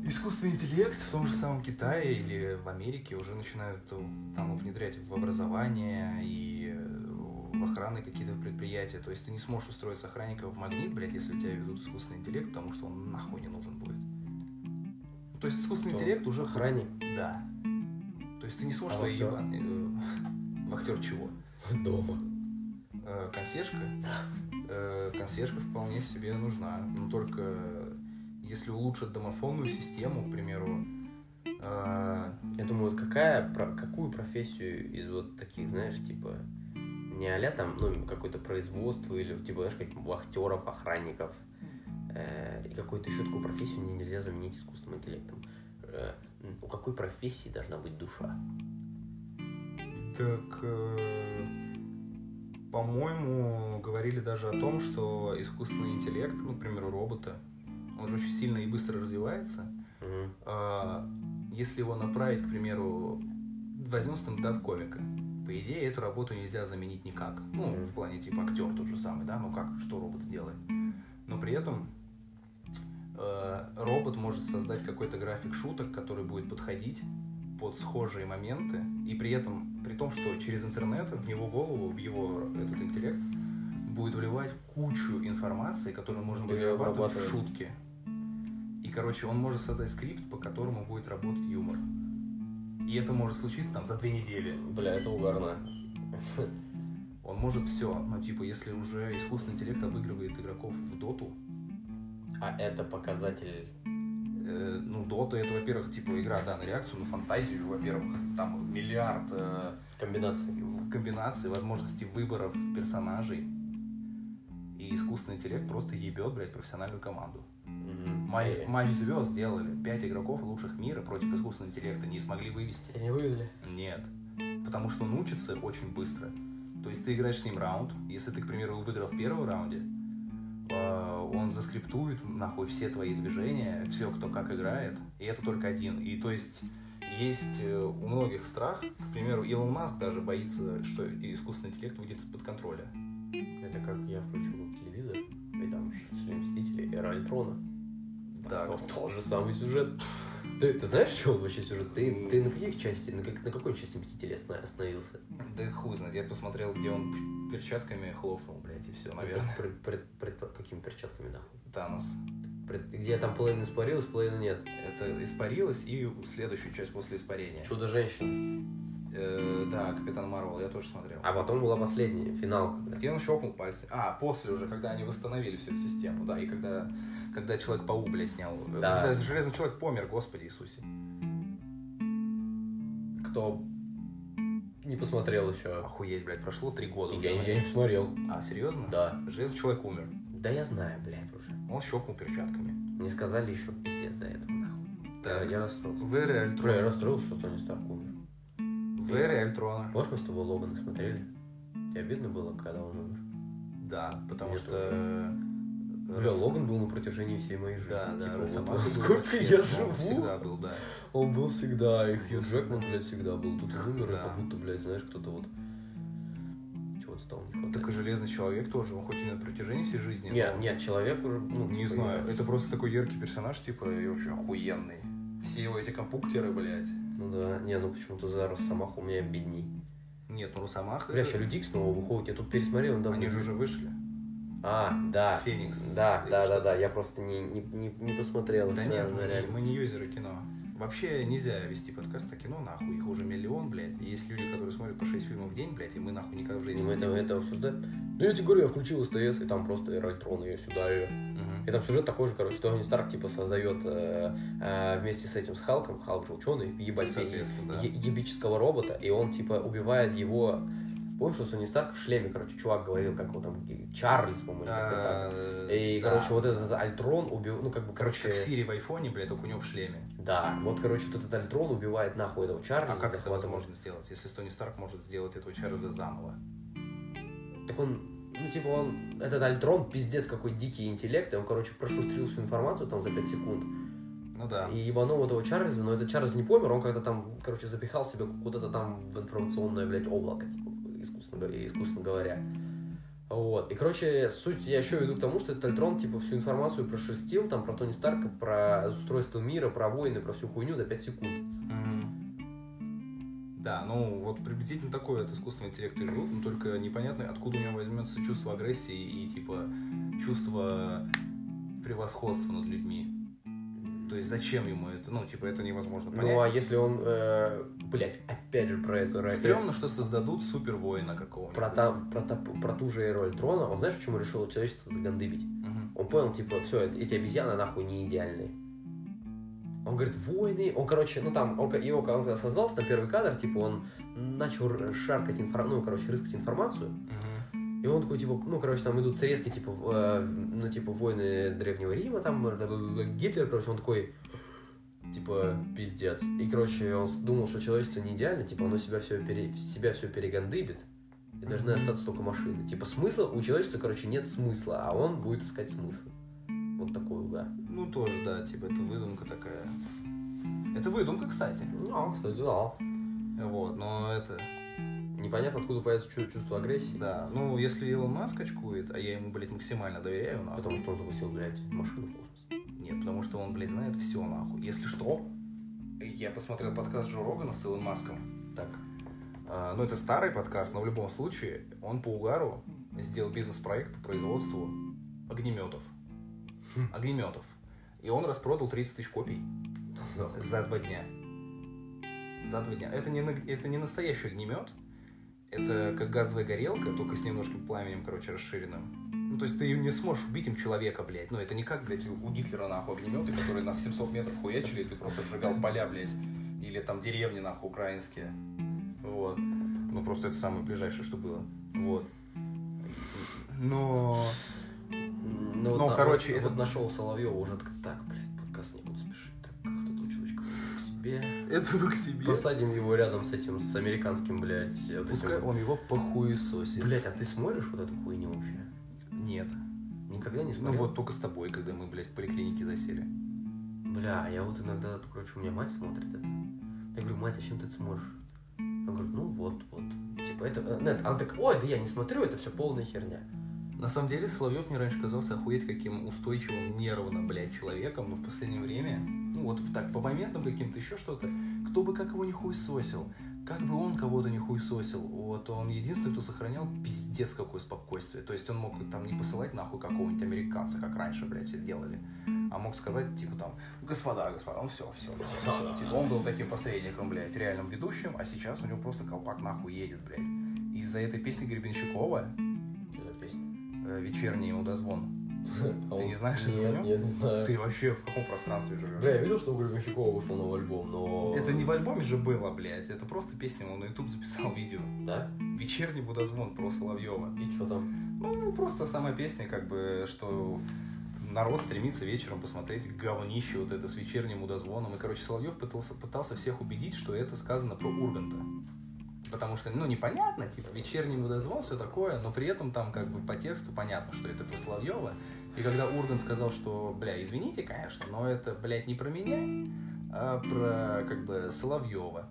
Искусственный интеллект в том же самом Китае или в Америке уже начинают э, там внедрять в образование и э, в охраны какие-то предприятия. То есть ты не сможешь устроить охранника в магнит, блядь, если тебя ведут искусственный интеллект, потому что он нахуй не нужен будет. То есть искусственный Кто? интеллект уже... Охранник? Да. То есть ты не сможешь А свои ебаные... э, Вахтер чего? Дома. Консьержка? Консьержка вполне себе нужна. Но только если улучшат домофонную систему, к примеру, э, Я думаю, вот какая, про- какую профессию из вот таких, знаешь, типа, не а там, ну, какое-то производство или, типа, знаешь, как вахтеров, охранников, э, и какую-то еще такую профессию нельзя заменить искусственным интеллектом. Э, у какой профессии должна быть душа? Так, э, по-моему, говорили даже о том, что искусственный интеллект, ну, к примеру, робота, он же очень сильно и быстро развивается. Мгм. А, Если его направить, к примеру, возьмем стендап-комика, по идее, эту работу нельзя заменить никак. Ну, Мгм. в плане, типа, актер тот же самый, да, ну как, что робот сделает. Но при этом э, робот может создать какой-то график шуток, который будет подходить под схожие моменты, и при этом, при том, что через интернет в него голову, в его этот интеллект будет вливать кучу информации, которую можно Будет перерабатывать в обрабатывать. И, короче, он может создать скрипт, по которому будет работать юмор. И это может случиться там за две недели. Бля, это угарно. Он может все. Ну, типа, если уже искусственный интеллект обыгрывает игроков в доту, А это показатель... э, ну, дота это, во-первых, типа, игра, да, на реакцию, на фантазию, во-первых, там миллиард э, комбинации. комбинаций, возможностей выборов персонажей. И искусственный интеллект просто ебет, блядь, профессиональную команду. Матч, матч звезд сделали. Пять игроков лучших мира против искусственного интеллекта не смогли вывести. Не вывели. Нет. Потому что он учится очень быстро. То есть ты играешь с ним раунд. Если ты, к примеру, выиграл в первом раунде, э, он заскриптует нахуй все твои движения, все, кто как играет. И это только один. И то есть есть э, у многих страх. К примеру, Илон Маск даже боится, что искусственный интеллект выйдет из-под контроля. Это как я включу телевизор, и там все Мстители, Эра Альтрона. Да. Там тот же самый сюжет. Ты, ты знаешь, что он вообще сюжет? Ты, ты на каких части, на, как, на какой части Мстителей оста- остановился? Да хуй знает. Я посмотрел, где он перчатками хлопнул, блядь, и все, наверное. Пред, пред- пред- пред- какими перчатками нахуй? Танос. Пред- где там половина испарилась, половина нет. Это испарилось, и следующую часть после испарения. Чудо-женщина. Э, да, Капитан Марвел, я тоже смотрел. А потом была последняя, финал. Где он щелкнул пальцы? А, после уже, когда они восстановили всю систему, да, и когда, когда Человек-паук, блядь, снял. Да. Когда Железный Человек помер, господи Иисусе. Кто не посмотрел еще. Охуеть, блядь, прошло три года уже. Я, я не посмотрел. А, серьезно? Да. Железный Человек умер. Да я знаю, блядь, уже. Он щелкнул перчатками. Не сказали еще пиздец до этого, нахуй. Так. Я, я расстроился. В эре Бля, я расстроился, что Тони Старк умер. В эре Альтрона. Помнишь, мы с тобой Логана смотрели? Тебе обидно было, когда он умер? Да, потому Мне что... тоже. э, Бля, рас- Логан был на протяжении всей моей жизни. Да, да, Типа, вот Росомаха сколько я он живу? Всегда был, да. Он был всегда, и Хью Джекман, блядь, всегда был. Тут он умер, Да. как будто, блядь, знаешь, кто-то вот... Чего-то стало не хватать. Так и Железный Человек тоже, он хоть и на протяжении всей жизни. Нет, но- нет, человек уже, ну, Не типа, знаю, это просто такой яркий персонаж, типа, и вообще охуенный. Все его эти компуктеры, блядь. Ну да, не, ну почему-то за Росомаху у меня бедней. Нет, ну Росомаха... Бля, это- сейчас Люди снова выходит, я тут пересмотрел, он давно... Они же уже вышли. А, да. Феникс. Да, да, да, да, я просто не, не, не, не посмотрел. Да нет, мы, да, реально. мы не юзеры кино. Вообще нельзя вести подкаст о кино, нахуй. Их уже миллион, блядь. И есть люди, которые смотрят по 6 фильмов в день, блядь, и мы нахуй никогда в И жизни мы это, это обсуждаем. Ну, я тебе говорю, я включил СТС, и там просто Эра Альтрона, ее сюда, ее. Мгм. И там сюжет такой же, короче, Тони Старк, типа, создает э, э, вместе с этим, с Халком, Халк же ученый, ебать, Соответственно, да. е- ебического робота, и он, типа, убивает его... Помнишь, что Тони Старк в шлеме, короче, чувак говорил, как его там, Чарльз, по-моему, как-то так. А, И, короче, вот этот Альтрон убил, ну, как бы, Короче, как Сири в айфоне, блядь, только у него в шлеме. да, вот, короче, вот этот Альтрон убивает нахуй этого А Чарльза, как это возможно сделать, если Тони Старк может сделать этого Чарльза заново? Так он, ну, типа, он, этот Альтрон, пиздец, какой дикий интеллект, и он, короче, прошустрил всю информацию там за 5 секунд. Ну да. И ебанул этого Чарльза, но этот Чарльз не помер, он как-то там, короче, запихал себя куда-то там в информационное, блядь, облако, типа, искусственно, говоря-. Вот. И, короче, суть я еще веду к тому, что этот Альтрон, типа, всю информацию прошерстил, там, про Тони Старка, про устройство мира, про войны, про всю хуйню за 5 секунд. Мгм. Да, ну вот приблизительно такой от искусственного интеллекта и живут, но только непонятно, откуда у него возьмется чувство агрессии и типа чувство превосходства над людьми. То есть зачем ему это? Ну, типа, это невозможно понять. Ну, а если он, э, блядь, опять же про это... Стрёмно, что создадут супер воина какого-нибудь. Про, та- про, та- про ту же Эру Альтрона, он знаешь, почему решил человечество загандыбить? Мгм. Он понял, типа, все, эти обезьяны нахуй не идеальные. Он говорит, войны, он, короче, ну там, он, его, он когда создался, на первый кадр, типа, он начал шаркать информацию, ну, короче, рыскать информацию, Мгм. И он такой, типа, ну, короче, там идут срезки, типа, э, ну, типа, войны Древнего Рима, там, Гитлер, короче, он такой, типа, пиздец. И, короче, он думал, что человечество не идеально, типа, оно себя все, пере, себя все перегандыбит, и должны остаться только машины. Типа, смысла, у человечества, короче, нет смысла, а он будет искать смысл. Вот такой угар. Ну, тоже, да, типа, это выдумка такая. Это выдумка, кстати. Ну, кстати, да. Вот, но это, Непонятно, откуда появится чу- чувство агрессии. да. Ну, если Илон Маск очкует, а я ему, блядь, максимально доверяю, нахуй. Потому что он запустил, блядь, машину в космос. Нет, потому что он, блядь, знает все, нахуй. Если что, я посмотрел подкаст Джо Рогана с Илон Маском. Так. А, ну, это старый подкаст, но в любом случае, он по угару сделал бизнес-проект по производству огнеметов. Хм. Огнеметов. И он распродал 30 тысяч копий за два дня. За два дня. Это не, это не настоящий огнемет это как газовая горелка, только с немножким пламенем, короче, расширенным. Ну, то есть ты не сможешь убить им человека, блядь. Ну, это не как, блядь, у Гитлера, нахуй, огнеметы, которые нас 700 метров хуячили, и ты просто сжигал поля, блядь. Или там деревни, нахуй, украинские. Вот. Ну, просто это самое ближайшее, что было. Вот. Но... Ну, Но, вот, короче, вот, это... Вот нашел Соловьева уже так, блядь, подкаст не буду спешить. Так, кто-то у человечка себе этого к себе. Посадим его рядом с этим, с американским, блядь. вот Пускай этим он его похуесосит. Блять, а ты смотришь вот эту хуйню вообще? Нет. Никогда не Ну смотрел? вот только с тобой, когда мы, блядь, в поликлинике засели. Бля, я вот иногда, короче, у меня мать смотрит это. Я говорю, мать, а чем ты это смотришь? Она говорит, ну вот, вот. Типа, это... э, Нет, она так, ой, да я не смотрю, это все полная херня. На самом деле, Соловьев мне раньше казался охуеть каким устойчивым, нервно, блядь, человеком, но в последнее время, ну вот так, по моментам каким-то, еще что-то, кто бы как его не хуесосил, как бы он кого-то не хуесосил, вот он единственный, кто сохранял пиздец какое спокойствие. То есть он мог там не посылать нахуй какого-нибудь американца, как раньше, блядь, все делали, а мог сказать, типа там, господа, господа, ну все, все, все, все. Типа, он был таким посредником, блядь, реальным ведущим, а сейчас у него просто колпак нахуй едет, блядь. Из-за этой песни Гребенщикова вечерний удозвон. А Ты он- не знаешь этого Нет, него? нет, не знаю. Ты вообще в каком пространстве живешь? Бля, я видел, что у Гребенщикова вышел новый альбом, но... Это не в альбоме же было, блядь. Это просто песня, он на YouTube записал видео. Да? Вечерний водозвон про Соловьева. И что там? Ну, просто сама песня, как бы, что народ стремится вечером посмотреть говнище вот это с вечерним удозвоном. И, короче, Соловьев пытался, пытался всех убедить, что это сказано про Урганта. Потому что, ну, непонятно, типа, вечерний водозвон, все такое, но при этом там, как бы, по тексту понятно, что это про Соловьева. И когда Ургант сказал, что, бля, извините, конечно, но это, блядь, не про меня, а про, как бы, Соловьева.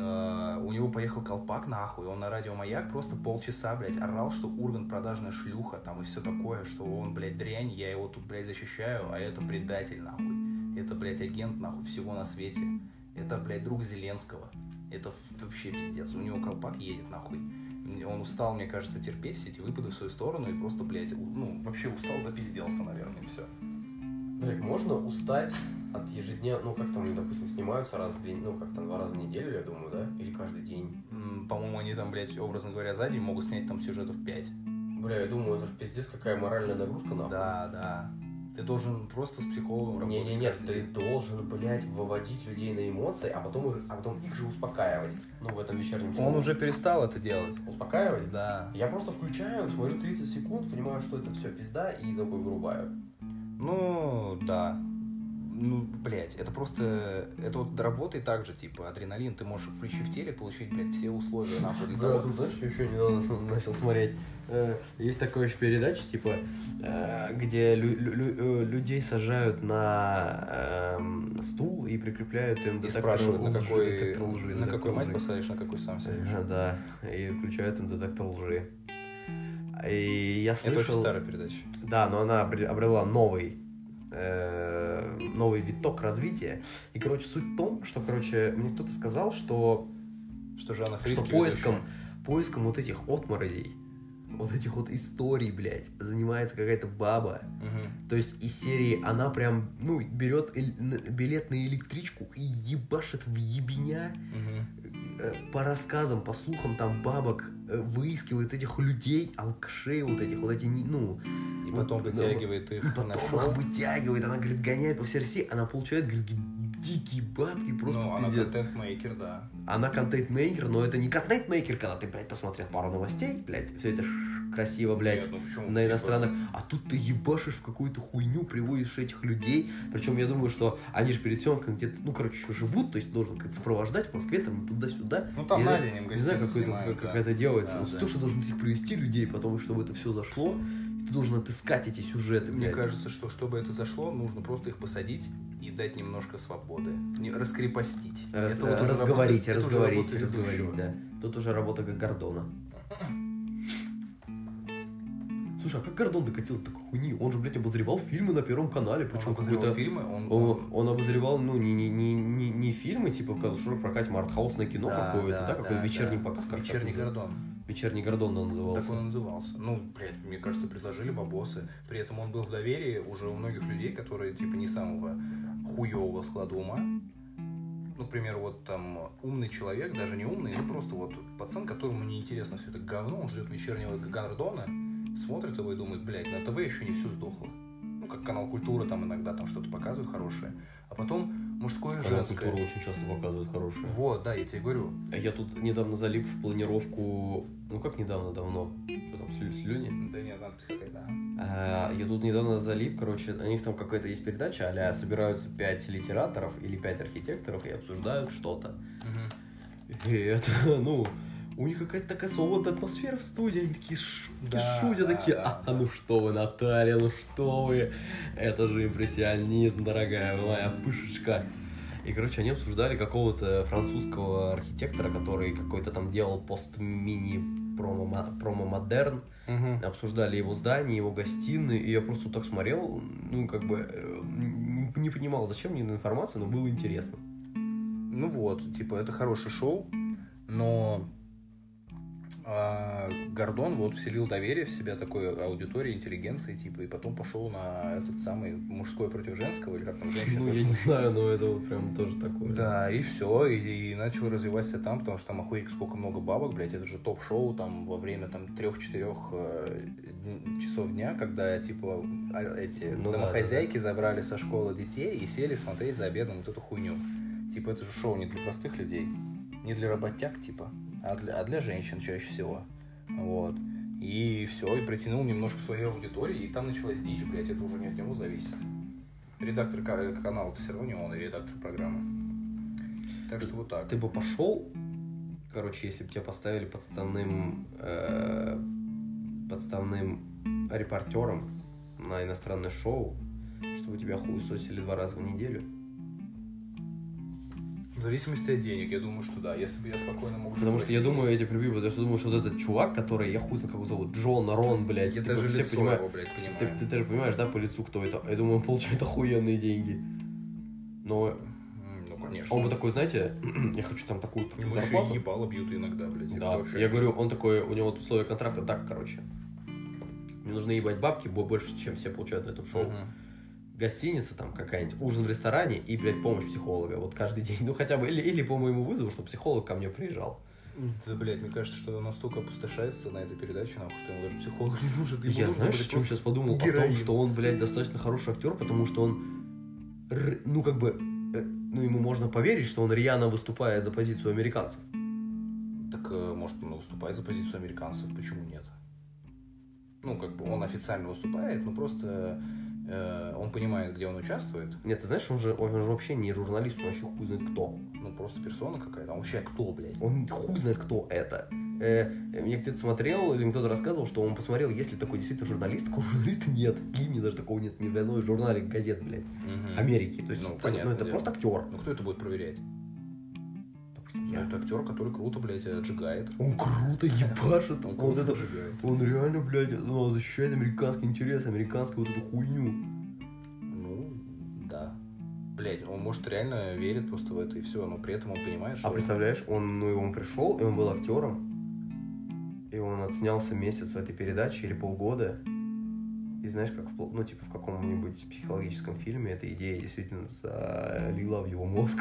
А, у него поехал колпак нахуй, он на радио Маяк просто полчаса, блядь, орал, что Ургант продажная шлюха, там и все такое, что он, блядь, дрянь, я его тут, блядь, защищаю, а это предатель, нахуй. Это, блядь, агент, нахуй, всего на свете. Это, блядь, друг Зеленского. Это вообще пиздец. У него колпак едет, нахуй. Он устал, мне кажется, терпеть все эти выпады в свою сторону и просто, блядь, ну, вообще устал, запизделся, наверное, и все. Блядь, можно устать от ежедневно, ну как там они, допустим, снимаются раз в день, ну как там два раза в неделю, я думаю, да? Или каждый день. По-моему, они там, блядь, образно говоря, за день могут снять там сюжетов 5. Бля, я думаю, это же пиздец какая моральная нагрузка нахуй. Да, да. Ты должен просто с психологом работать. Не, не, нет, ты должен, блядь, выводить людей на эмоции, а потом, их- а потом их же успокаивать. Ну, в этом вечернем шоу. Он уже перестал это делать. Успокаивать? Да. Я просто включаю, смотрю 30 секунд, понимаю, что это все пизда, и такой вырубаю. Ну, да. Ну, блядь, это просто... Это вот работает так же, типа, адреналин. Ты можешь, включив теле, получить, блядь, все условия, нахуй, для Да, того, тут, знаешь, я еще недавно начал смотреть. Э, Есть такая еще передача, типа, э, где лю- лю- э, людей сажают на эм, стул и прикрепляют им И спрашивают, на лжи, какой, детектор лжи, на какой мать посадишь, на какой сам сядешь. Да, и включают им детектор лжи. И я слышал... Это очень старая передача. Да, но она обре- обрела новый э, новый виток развития. И, короче, суть в том, что, короче, мне кто-то сказал, что, Что Жанна что Фриски поиском, поиском вот этих отморозей, вот этих вот историй, блядь, занимается какая-то баба. Мгм. То есть из серии она прям, ну, берет билет на электричку и ебашит в ебеня Мгм. Э, по рассказам, по слухам там бабок э, выискивает этих людей, алкашей вот этих, вот эти, ну, И Вот, потом да, вытягивает и их потом на их вытягивает, она, говорит, гоняет по всей России, она получает, говорит, дикие бабки, просто Ну, она пиздец. контент-мейкер, да. Она контент-мейкер, но это не контент-мейкер, когда ты, блядь, посмотрел пару новостей, блядь, все это ш- красиво, блядь, Нет, ну почему? на Типа, иностранных, а тут ты ебашишь в какую-то хуйню, приводишь этих людей, причем я думаю, что они же перед съемкой где-то, ну, короче, еще живут, то есть должен как-то сопровождать в Москве, там, туда-сюда. Ну, там Не на день им Не знаю, гостиницу какой-то, снимают, как, да. это делается. Да, но да. то, что должен их привести людей, потому что чтобы это все зашло, ты должен отыскать эти сюжеты, Мне блядь. кажется, что чтобы это зашло, нужно просто их посадить и дать немножко свободы. Не, раскрепостить. Раз- Это вот уже разговорить, работа- это разговорить, работа разговорить, да. Тут уже работа как Гордона. Слушай, а как Гордон докатился до такой хуйни? Он же, блядь, обозревал фильмы на Первом канале, Он причем обозревал какой-то... фильмы, он... Он, он обозревал, ну, не, не, не, не, не фильмы, типа, в широком прокате, а артхаусное кино Да, какое-то, да, да, какой да, вечерний да. показ, как Вечерний называется? Гордон. Вечерний Гордон он назывался. Так он и назывался. Ну, блядь, мне кажется, предложили бабосы. При этом он был в доверии уже у многих людей, которые, типа, не самого хуевого склада ума. Ну, к примеру, вот там умный человек, даже не умный, ну просто вот пацан, которому не интересно все это говно, он ждет вечернего Гордона, смотрит его и думает, блядь, на ТВ еще не все сдохло. Ну, как канал Культура там иногда там что-то показывают хорошее. А потом мужское и Канал женское. культуры очень часто показывают хорошие. Вот, да, я тебе говорю. А я тут недавно залип в планировку, ну как недавно, давно, что там, слю- слюни? Да нет, надпись какая-то. А, я тут недавно залип, короче, у них там какая-то есть передача, а собираются пять литераторов или пять архитекторов и обсуждают что-то. И это, ну, у них какая-то такая свободная атмосфера в студии, они такие ш- Да, шутят, да, такие, да, а, ну что вы, Наталья, ну что вы, это же импрессионизм, дорогая моя пышечка. И, короче, они обсуждали какого-то французского архитектора, который какой-то там делал пост-мини промо- промо-модерн, Мгм. обсуждали его здание, его гостиные, и я просто так смотрел, ну, как бы, э, не понимал, зачем мне эта информация, но было интересно. Ну вот, типа, это хорошее шоу, но а, Гордон вот вселил доверие в себя такой аудитории, интеллигенции, типа, и потом пошел на этот самый мужское против женского, или как там, женщина Ну, я не знаю, но это вот прям тоже такое. Да, и все, и, и начал развиваться там, потому что там охуеть сколько много бабок, блядь, это же топ-шоу там во время там трех-четырех часов дня, когда типа а, эти Ну да, домохозяйки забрали со школы детей и сели смотреть за обедом вот эту хуйню. Типа это же шоу не для простых людей, не для работяг, типа, а для, а для женщин чаще всего. Вот. И все, и притянул немножко своей аудитории, и там началась дичь, блядь, это уже не от него зависит. Редактор ка- канала-то все равно не он, и редактор программы. Так что вот так. Ты бы пошел, короче, если бы тебя поставили подставным, э, подставным репортером на иностранное шоу, чтобы тебя хуесосили два раза в неделю. Зависимости от денег, я думаю, что да. Если бы я спокойно мог жить Потому что я думаю, я тебя прибью, потому что думаю, что вот этот чувак, который, я хуй знаю, как его зовут, Джон, Рон, блядь. я типа, даже лицо понимают- его, блядь, Ты, понимаю. ты даже понимаешь, да, по лицу, кто это? Я думаю, он получает охуенные деньги. Но Ну, конечно. он бы такой, знаете, я хочу там такую Ему еще зарплату. и ебало бьют иногда, блядь. Да, вообще- я говорю, он такой, у него условия контракта так, короче. Мне нужно ебать бабки бо- больше, чем все получают на этом шоу. Мгм. Гостиница там какая-нибудь, ужин в ресторане и, блядь, помощь психолога. Вот каждый день. Ну, хотя бы, или, или по моему вызову, чтобы психолог ко мне приезжал. Да, блядь, мне кажется, что он настолько опустошается на этой передаче, нахуй, что ему даже психолог не нужен. Ему я, нужно, знаешь, о чем сейчас подумал? О том, героин. что он, блядь, достаточно хороший актер, потому что он, ну, как бы, э, ну, ему можно поверить, что он рьяно выступает за позицию американцев. Так, э, может, он выступает за позицию американцев, почему нет? Ну, как бы он официально выступает, но просто он понимает, где он участвует. Нет, ты знаешь, он же, он же вообще не журналист, он вообще хуй знает кто. Ну, просто персона какая-то. А вообще кто, блядь? Он хуй знает, кто это. Э, мне кто-то смотрел, или кто-то рассказывал, что он посмотрел, есть ли такой действительно журналист. Такого журналиста нет. В Гимне даже такого нет ни в одной журнале газет, блядь, Мгм. Америки. То есть, Ну, это- понятное ну, это дело. просто актер. Ну, кто это будет проверять? Ну, это актер, который круто, блядь, отжигает. Он круто ебашит. Он круто это, отжигает. он реально, блядь, ну, защищает американский интерес, американскую вот эту хуйню. Ну, да. Блядь, он, может, реально верит просто в это и все, но при этом он понимает, что... А представляешь, он, ну, и он пришел, и он был актером, и он отснялся месяц в этой передаче или полгода. И знаешь, как в, ну, типа в каком-нибудь психологическом фильме эта идея действительно залила в его мозг.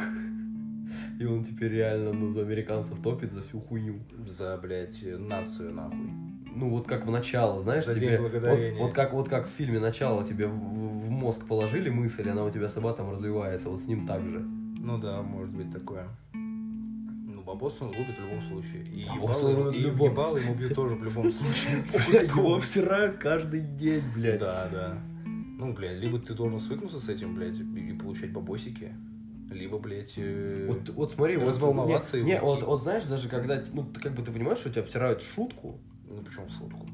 И он теперь реально, ну, за американцев топит за всю хуйню. За, блядь, нацию, нахуй. Ну, вот как в начало, знаешь, За тебе... День Благодарения. Вот, вот как, вот как в фильме «Начало» тебе в, в мозг положили мысль, она у тебя сама там развивается, вот с ним так же. Ну да, может быть такое. Ну, бабос он лупит в любом случае. И Бабос лупит и любом. ебало ему бьют тоже в любом случае. Его обсирают каждый день, блядь. Да, да. Ну, блядь, либо ты должен свыкнуться с этим, блядь, и получать бабосики, либо, блядь, э, Вот, вот смотри, вот- Разволноваться не, и не, вот, вот знаешь, даже когда, ну, ты как бы ты понимаешь, что тебя обсирают шутку. ну, причем в шутку.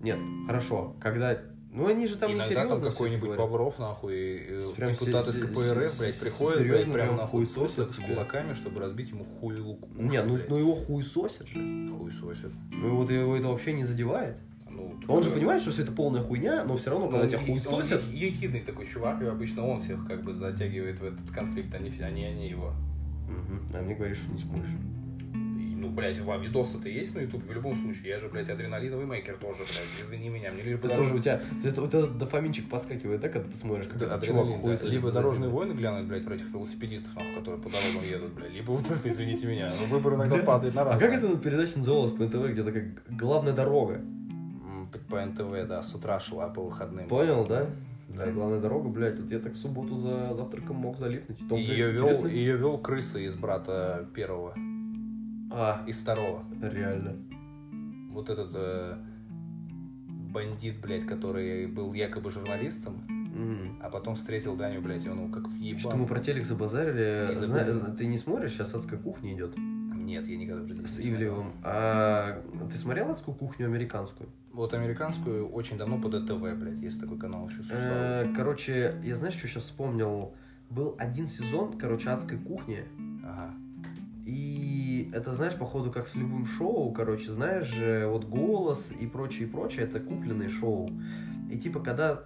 Нет, хорошо, когда, ну, они же там не Иногда серьезно там какой-нибудь. Бобров, нахуй, э, Прям депутат из КПРФ, блядь, приходит, блядь, прям нахуй просто с кулаками, чтобы разбить ему хуй лук. Не, ну, ну его хуесосят же. Хуй сосит. Ну, вот его это вообще не задевает. Ну, Он же понимает, что все это полная хуйня, но все равно, Ну, когда тебя он- хуесосят... Он ехидный такой чувак, и обычно он всех как бы затягивает в этот конфликт, а не, а не они его. Мгм. А мне говоришь, что не сможешь. И, ну, блядь, вам видосы-то есть на ютубе? В любом случае, я же, блядь, адреналиновый мейкер тоже, блядь, извини меня, мне лишь бы Ты тоже у тебя, ты, вот этот дофаминчик подскакивает, да, когда ты смотришь, как Да, чувак да. хуесосит Либо дорожные тебя. войны глянуть, блядь, про этих велосипедистов, нахуй, которые по дорогам едут, блядь, либо вот это, извините меня, но выбор иногда падает на А раз. как эта передача называлась по НТВ, где такая главная дорога? По НТВ, да, с утра шла по выходным. Понял, да? Да, и главная дорога, блядь, тут я так в субботу за завтраком мог залипнуть. Том, Ее вел, интересно- ее вел крыса из брата первого, А, из второго. реально. Вот этот э, бандит, блядь, который был якобы журналистом, М. а потом встретил Даню, блядь, и он ну, как въебал. Что мы про телек забазарили. Зна- ты не смотришь, сейчас адская кухня идет Нет, я никогда в жизни с не. Ивлевым. А ты смотрел адскую кухню американскую? Вот американскую очень давно по ДТВ, блядь, есть такой канал еще существует. Э, Короче, я знаешь, что сейчас вспомнил? Был один сезон, короче, адской кухни. Ага. И это, знаешь, походу, как с любым шоу, короче, знаешь, же, вот голос и прочее, и прочее, это купленные шоу. И типа, когда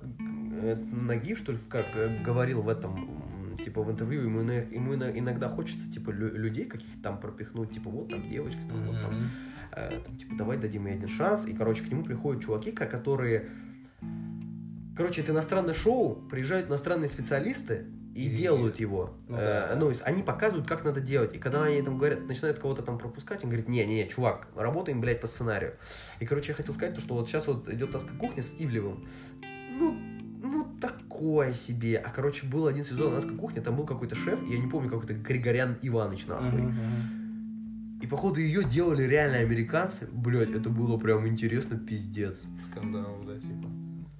э, Нагив, что ли, как э, говорил в этом, типа, в интервью, ему, ему ино- иногда хочется, типа, лю- людей каких-то там пропихнуть, типа, вот там девочка, там, вот там, Мгм. Э, там, типа, давай дадим ей один шанс. И, короче, к нему приходят чуваки, ко- которые... Короче, это иностранное шоу, приезжают иностранные специалисты и, И- делают его. Ну Э, да. ну, то есть они показывают, как надо делать. И когда они там говорят, начинают кого-то там пропускать, он говорит, не-не, чувак, работаем, блядь, по сценарию. И, короче, я хотел сказать, то, что вот сейчас вот идет таска кухня с Ивлевым. Ну, ну, такое себе. А, короче, был один сезон «Адской кухни», там был какой-то шеф, я не помню, какой-то Григорян Иваныч, нахуй. Мгм. И, походу, ее делали реально американцы. Блять, это было прям интересно, пиздец. Скандал, да, типа.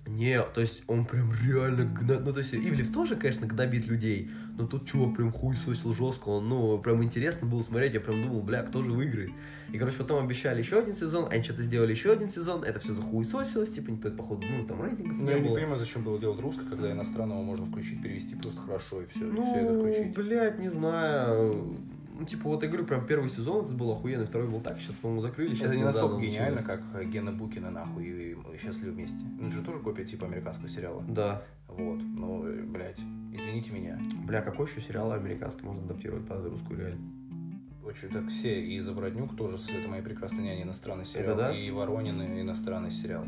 Не, то есть он прям реально гна... Ну, то есть Ивлев тоже, конечно, гнобит людей, но тут чувак прям хуй сосил жестко. Он, ну, прям интересно было смотреть. Я прям думал, бля, кто же выиграет? И, короче, потом обещали еще один сезон, они что-то сделали еще один сезон. Это все захуесосилось, типа, никто, походу, ну, там рейтингов Ну, не я не было. понимаю, зачем было делать русское, когда иностранного можно включить, перевести просто хорошо, и все, Ну, все это включить. блядь, не знаю. Ну, типа, вот я говорю, прям первый сезон это был охуенный, второй был так, сейчас, по-моему, закрыли. Сейчас Это не настолько гениально, как Гена Букина, нахуй, и «Счастливы вместе». Ну, Это же тоже копия типа американского сериала. Да. Вот, ну, э, блядь, извините меня. Бля, какой еще сериал американский можно адаптировать под русскую реально? Очень так все, и «Заворотнюк» тоже «Это моей прекрасной няни» иностранный сериал, да? и «Воронин» иностранный сериал.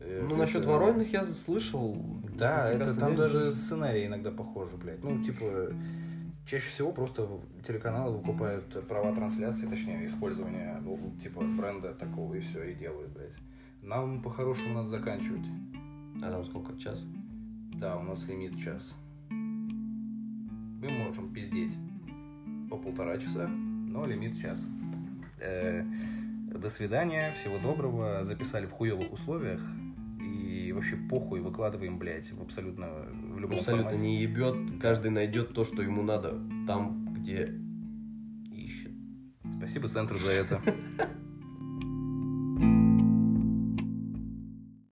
Э, Ну, насчет это- Ворониных я слышал. Да, это там даже сценарии иногда похожи, блядь. Ну, типа, чаще всего просто телеканалы выкупают права трансляции, точнее, использования, ну, типа, бренда такого, и все, и делают, блядь. Нам по-хорошему надо заканчивать. А там сколько? Час? Да, у нас лимит час. Мы можем пиздеть по полтора часа, но лимит час. Э, До свидания, всего доброго. Записали в хуевых условиях. И вообще похуй выкладываем, блядь, в абсолютно любом Абсолютно формате. не ебет. Каждый найдет то, что ему надо там, где ищет. Спасибо центру за это.